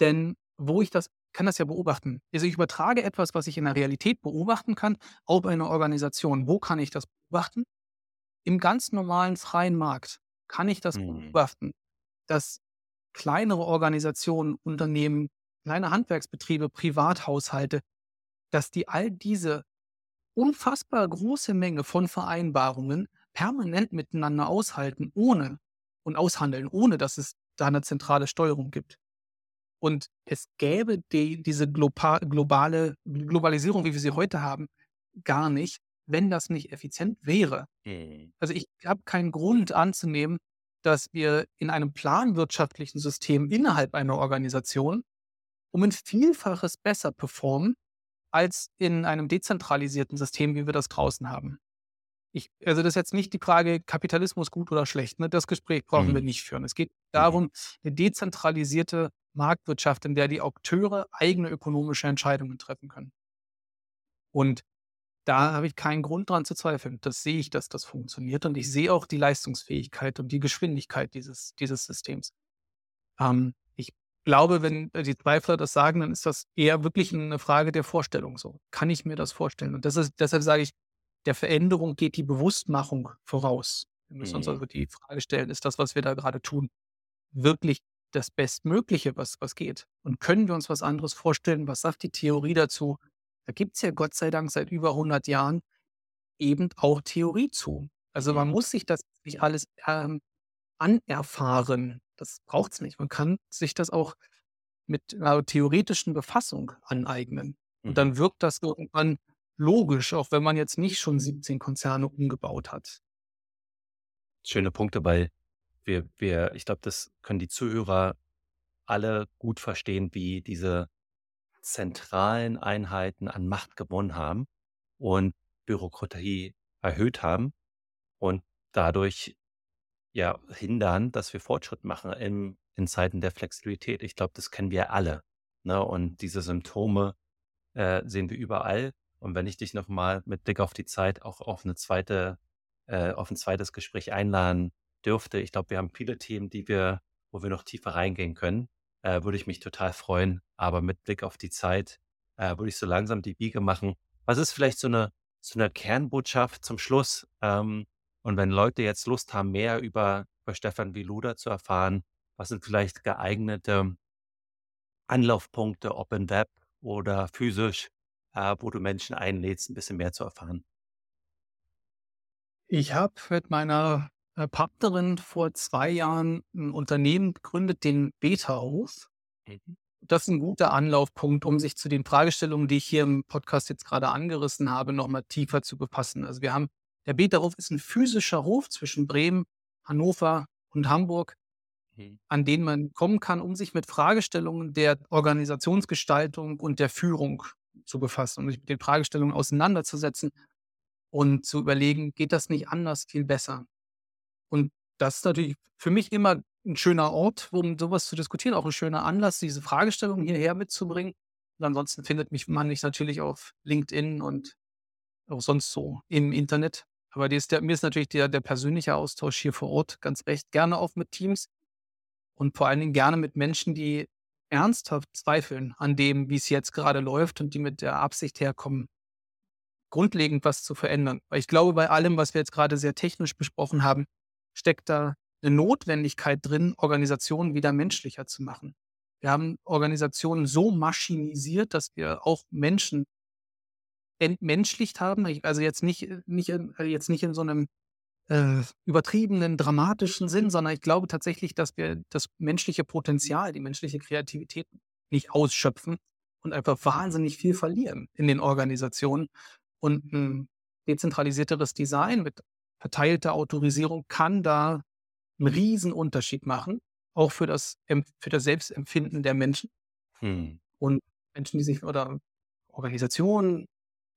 denn wo ich das kann das ja beobachten. Also ich übertrage etwas, was ich in der Realität beobachten kann, auf eine Organisation. Wo kann ich das beobachten? Im ganz normalen freien Markt kann ich das Mhm. beobachten, dass kleinere Organisationen, Unternehmen, kleine Handwerksbetriebe, Privathaushalte, dass die all diese unfassbar große Menge von Vereinbarungen permanent miteinander aushalten, ohne und aushandeln, ohne dass es da eine zentrale Steuerung gibt. Und es gäbe die, diese globa globale Globalisierung, wie wir sie heute haben, gar nicht, wenn das nicht effizient wäre. Mhm. Also ich habe keinen Grund anzunehmen, dass wir in einem planwirtschaftlichen System innerhalb einer Organisation um ein Vielfaches besser performen als in einem dezentralisierten System, wie wir das draußen haben. Ich, also das ist jetzt nicht die Frage, Kapitalismus gut oder schlecht. Ne? Das Gespräch brauchen wir Mhm. nicht führen. Es geht darum, eine dezentralisierte Marktwirtschaft, in der die Akteure eigene ökonomische Entscheidungen treffen können. Und da habe ich keinen Grund dran zu zweifeln. Das sehe ich, dass das funktioniert. Und ich sehe auch die Leistungsfähigkeit und die Geschwindigkeit dieses, dieses Systems. Ähm, ich glaube, wenn die Zweifler das sagen, dann ist das eher wirklich eine Frage der Vorstellung. So kann ich mir das vorstellen. Und ist, deshalb sage ich, der Veränderung geht die Bewusstmachung voraus. Wir müssen uns Mhm. also die Frage stellen, ist das, was wir da gerade tun, wirklich das Bestmögliche, was, was geht. Und können wir uns was anderes vorstellen? Was sagt die Theorie dazu? Da gibt es ja Gott sei Dank seit über 100 Jahren eben auch Theorie zu. Also man muss sich das nicht alles ähm, anerfahren. Das braucht es nicht. Man kann sich das auch mit einer theoretischen Befassung aneignen. Und Mhm. dann wirkt das irgendwann logisch, auch wenn man jetzt nicht schon 17 Konzerne umgebaut hat. Schöne Punkte, weil wir, wir, ich glaube, das können die Zuhörer alle gut verstehen, wie diese zentralen Einheiten an Macht gewonnen haben und Bürokratie erhöht haben und dadurch ja hindern, dass wir Fortschritt machen in, in Zeiten der Flexibilität. Ich glaube, das kennen wir alle. Ne? Und diese Symptome äh, sehen wir überall. Und wenn ich dich nochmal mit Blick auf die Zeit auch auf eine zweite, äh, auf ein zweites Gespräch einladen dürfte, ich glaube, wir haben viele Themen, die wir, wo wir noch tiefer reingehen können, äh, würde ich mich total freuen. Aber mit Blick auf die Zeit äh, würde ich so langsam die Biege machen. Was ist vielleicht so eine, so eine Kernbotschaft zum Schluss? Ähm, und wenn Leute jetzt Lust haben, mehr über, über Stefan Wiluda zu erfahren, was sind vielleicht geeignete Anlaufpunkte, ob im Web oder physisch, äh, wo du Menschen einlädst, ein bisschen mehr zu erfahren? Ich habe mit meiner Partnerin vor zwei Jahren ein Unternehmen gegründet, den Beta-Hof. Mhm. Das ist ein guter Anlaufpunkt, um sich zu den Fragestellungen, die ich hier im Podcast jetzt gerade angerissen habe, nochmal tiefer zu befassen. Also wir haben, der Beta-Hof ist ein physischer Hof zwischen Bremen, Hannover und Hamburg, Mhm. an den man kommen kann, um sich mit Fragestellungen der Organisationsgestaltung und der Führung zu befassen, um sich mit den Fragestellungen auseinanderzusetzen und zu überlegen, geht das nicht anders, viel besser? Und das ist natürlich für mich immer ein schöner Ort, um sowas zu diskutieren, auch ein schöner Anlass, diese Fragestellung hierher mitzubringen. Und ansonsten findet mich man mich natürlich auf LinkedIn und auch sonst so im Internet. Aber ist der, mir ist natürlich der, der persönliche Austausch hier vor Ort ganz recht. Gerne auch mit Teams und vor allen Dingen gerne mit Menschen, die ernsthaft zweifeln an dem, wie es jetzt gerade läuft und die mit der Absicht herkommen, grundlegend was zu verändern. Weil ich glaube, bei allem, was wir jetzt gerade sehr technisch besprochen haben, steckt da eine Notwendigkeit drin, Organisationen wieder menschlicher zu machen. Wir haben Organisationen so maschinisiert, dass wir auch Menschen entmenschlicht haben. Also jetzt nicht, nicht, in, äh, jetzt nicht in so einem äh, übertriebenen, dramatischen Sinn, sondern ich glaube tatsächlich, dass wir das menschliche Potenzial, die menschliche Kreativität nicht ausschöpfen und einfach wahnsinnig viel verlieren in den Organisationen. Und ein dezentralisierteres Design mit verteilter Autorisierung kann da einen riesen Unterschied machen, auch für das, für das Selbstempfinden der Menschen Hm. und Menschen, die sich oder Organisationen,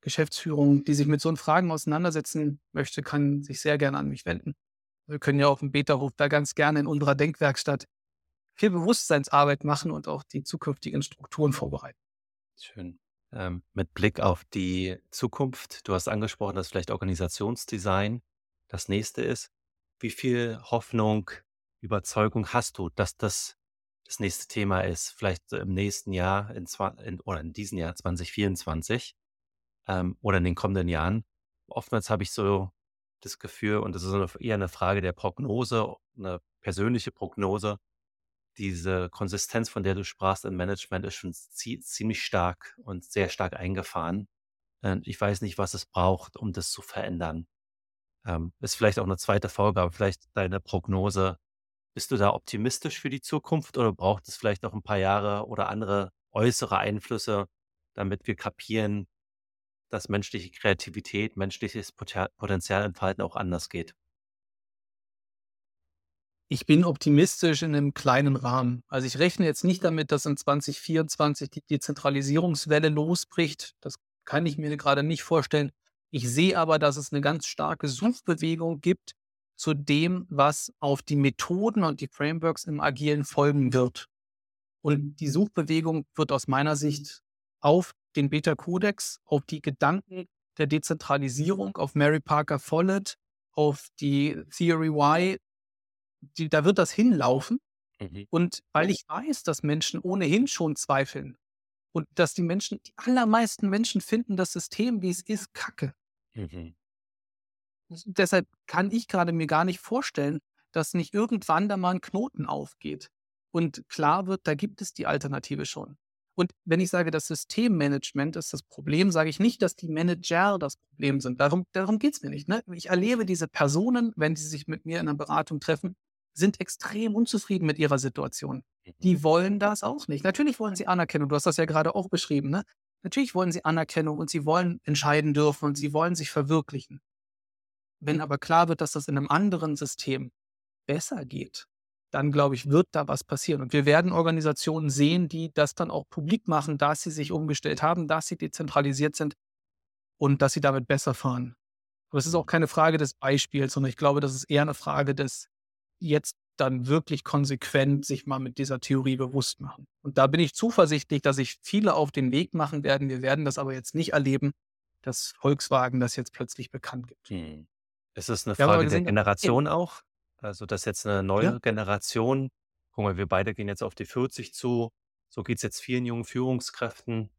Geschäftsführung, die sich mit so Fragen auseinandersetzen möchte, kann sich sehr gerne an mich wenden. Wir können ja auf dem Beta-Hof da ganz gerne in unserer Denkwerkstatt viel Bewusstseinsarbeit machen und auch die zukünftigen Strukturen vorbereiten. Schön. Ähm, mit Blick auf die Zukunft, du hast angesprochen, dass vielleicht Organisationsdesign das nächste ist. Wie viel Hoffnung, Überzeugung hast du, dass das das nächste Thema ist? Vielleicht im nächsten Jahr in, in, oder in diesem Jahr 2024 ähm, oder in den kommenden Jahren? Oftmals habe ich so das Gefühl, und das ist eher eine Frage der Prognose, eine persönliche Prognose, diese Konsistenz, von der du sprachst im Management, ist schon zie ziemlich stark und sehr stark eingefahren. Ich weiß nicht, was es braucht, um das zu verändern. Ähm, ist vielleicht auch eine zweite Folge, aber vielleicht deine Prognose. Bist du da optimistisch für die Zukunft oder braucht es vielleicht noch ein paar Jahre oder andere äußere Einflüsse, damit wir kapieren, dass menschliche Kreativität, menschliches Poten- Potenzial entfalten auch anders geht? Ich bin optimistisch in einem kleinen Rahmen. Also ich rechne jetzt nicht damit, dass in 2024 die Dezentralisierungswelle losbricht. Das kann ich mir gerade nicht vorstellen. Ich sehe aber, dass es eine ganz starke Suchbewegung gibt zu dem, was auf die Methoden und die Frameworks im Agilen folgen wird. Und die Suchbewegung wird aus meiner Sicht auf den Beta-Kodex, auf die Gedanken der Dezentralisierung, auf Mary Parker Follett, auf die Theory Y, die, da wird das hinlaufen. Mhm. Und weil ich weiß, dass Menschen ohnehin schon zweifeln und dass die Menschen, die allermeisten Menschen finden das System, wie es ist, kacke. Mhm. Deshalb kann ich gerade mir gar nicht vorstellen, dass nicht irgendwann da mal ein Knoten aufgeht. und klar wird, da gibt es die Alternative schon. Und wenn ich sage, das Systemmanagement ist das Problem, sage ich nicht, dass die Manager das Problem sind. Darum, darum geht es mir nicht. Ne? Ich erlebe diese Personen, wenn sie sich mit mir in einer Beratung treffen, sind extrem unzufrieden mit ihrer Situation. Die mhm. wollen das auch nicht. Natürlich wollen sie Anerkennung. Du hast das ja gerade auch beschrieben. Ne? Natürlich wollen sie Anerkennung und sie wollen entscheiden dürfen und sie wollen sich verwirklichen. Wenn aber klar wird, dass das in einem anderen System besser geht, dann glaube ich, wird da was passieren. Und wir werden Organisationen sehen, die das dann auch publik machen, dass sie sich umgestellt haben, dass sie dezentralisiert sind und dass sie damit besser fahren. Aber es ist auch keine Frage des Beispiels, sondern ich glaube, das ist eher eine Frage des jetzt dann wirklich konsequent sich mal mit dieser Theorie bewusst machen. Und da bin ich zuversichtlich, dass sich viele auf den Weg machen werden. Wir werden das aber jetzt nicht erleben, dass Volkswagen das jetzt plötzlich bekannt gibt. Hm. Ist es eine Frage der Generation auch? Also, dass jetzt eine neue Ja. Generation guck mal, wir beide gehen jetzt auf die 40 zu. So geht es jetzt vielen jungen Führungskräften.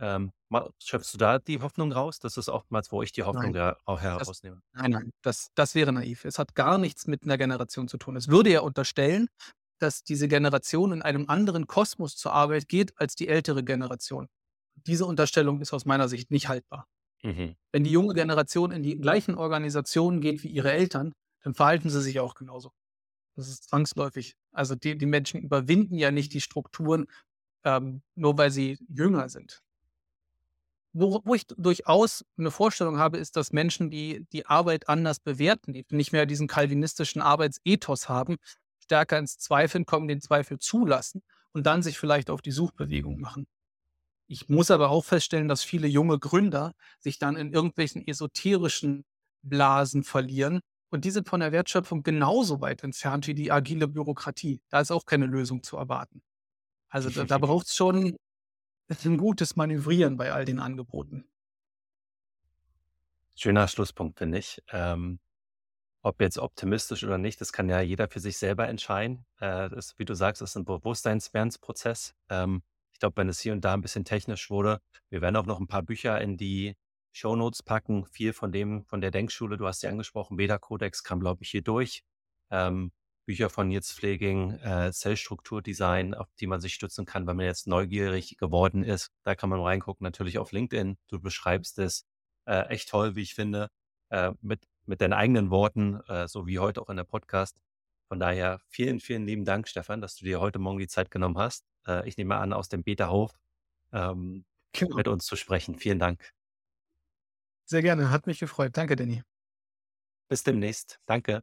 Ähm, schöpfst du da die Hoffnung raus? Das ist oftmals, wo ich die Hoffnung Nein, auch das herausnehme. nein, nein, das das wäre naiv. Es hat gar nichts mit einer Generation zu tun. Es würde ja unterstellen, dass diese Generation in einem anderen Kosmos zur Arbeit geht als die ältere Generation. Diese Unterstellung ist aus meiner Sicht nicht haltbar. Mhm. Wenn die junge Generation in die gleichen Organisationen geht wie ihre Eltern, dann verhalten sie sich auch genauso. Das ist zwangsläufig. Also die, die Menschen überwinden ja nicht die Strukturen, ähm, nur weil sie jünger sind. Wo, wo ich durchaus eine Vorstellung habe, ist, dass Menschen, die die Arbeit anders bewerten, die nicht mehr diesen kalvinistischen Arbeitsethos haben, stärker ins Zweifeln kommen, den Zweifel zulassen und dann sich vielleicht auf die Suchbewegung machen. Ich muss aber auch feststellen, dass viele junge Gründer sich dann in irgendwelchen esoterischen Blasen verlieren und die sind von der Wertschöpfung genauso weit entfernt wie die agile Bürokratie. Da ist auch keine Lösung zu erwarten. Also da, da braucht es schon ein gutes Manövrieren bei all den Angeboten. Schöner Schlusspunkt, finde ich. Ähm, ob jetzt optimistisch oder nicht, das kann ja jeder für sich selber entscheiden. Äh, das, wie du sagst, ist ein Bewusstseinswerdensprozess. Ähm, ich glaube, wenn es hier und da ein bisschen technisch wurde, wir werden auch noch ein paar Bücher in die Shownotes packen. Viel von dem, von der Denkschule, du hast sie angesprochen, Beta-Codex kam, glaube ich, hier durch. Ähm, Bücher von Nils Pfleging, äh, Zellstrukturdesign, auf die man sich stützen kann, wenn man jetzt neugierig geworden ist. Da kann man reingucken, natürlich auf LinkedIn. Du beschreibst es äh, echt toll, wie ich finde, äh, mit, mit deinen eigenen Worten, äh, so wie heute auch in der Podcast. Von daher vielen, vielen lieben Dank, Stefan, dass du dir heute Morgen die Zeit genommen hast. Äh, ich nehme an, aus dem Beta-Hof ähm, genau. mit uns zu sprechen. Vielen Dank. Sehr gerne, hat mich gefreut. Danke, Danny. Bis demnächst. Danke.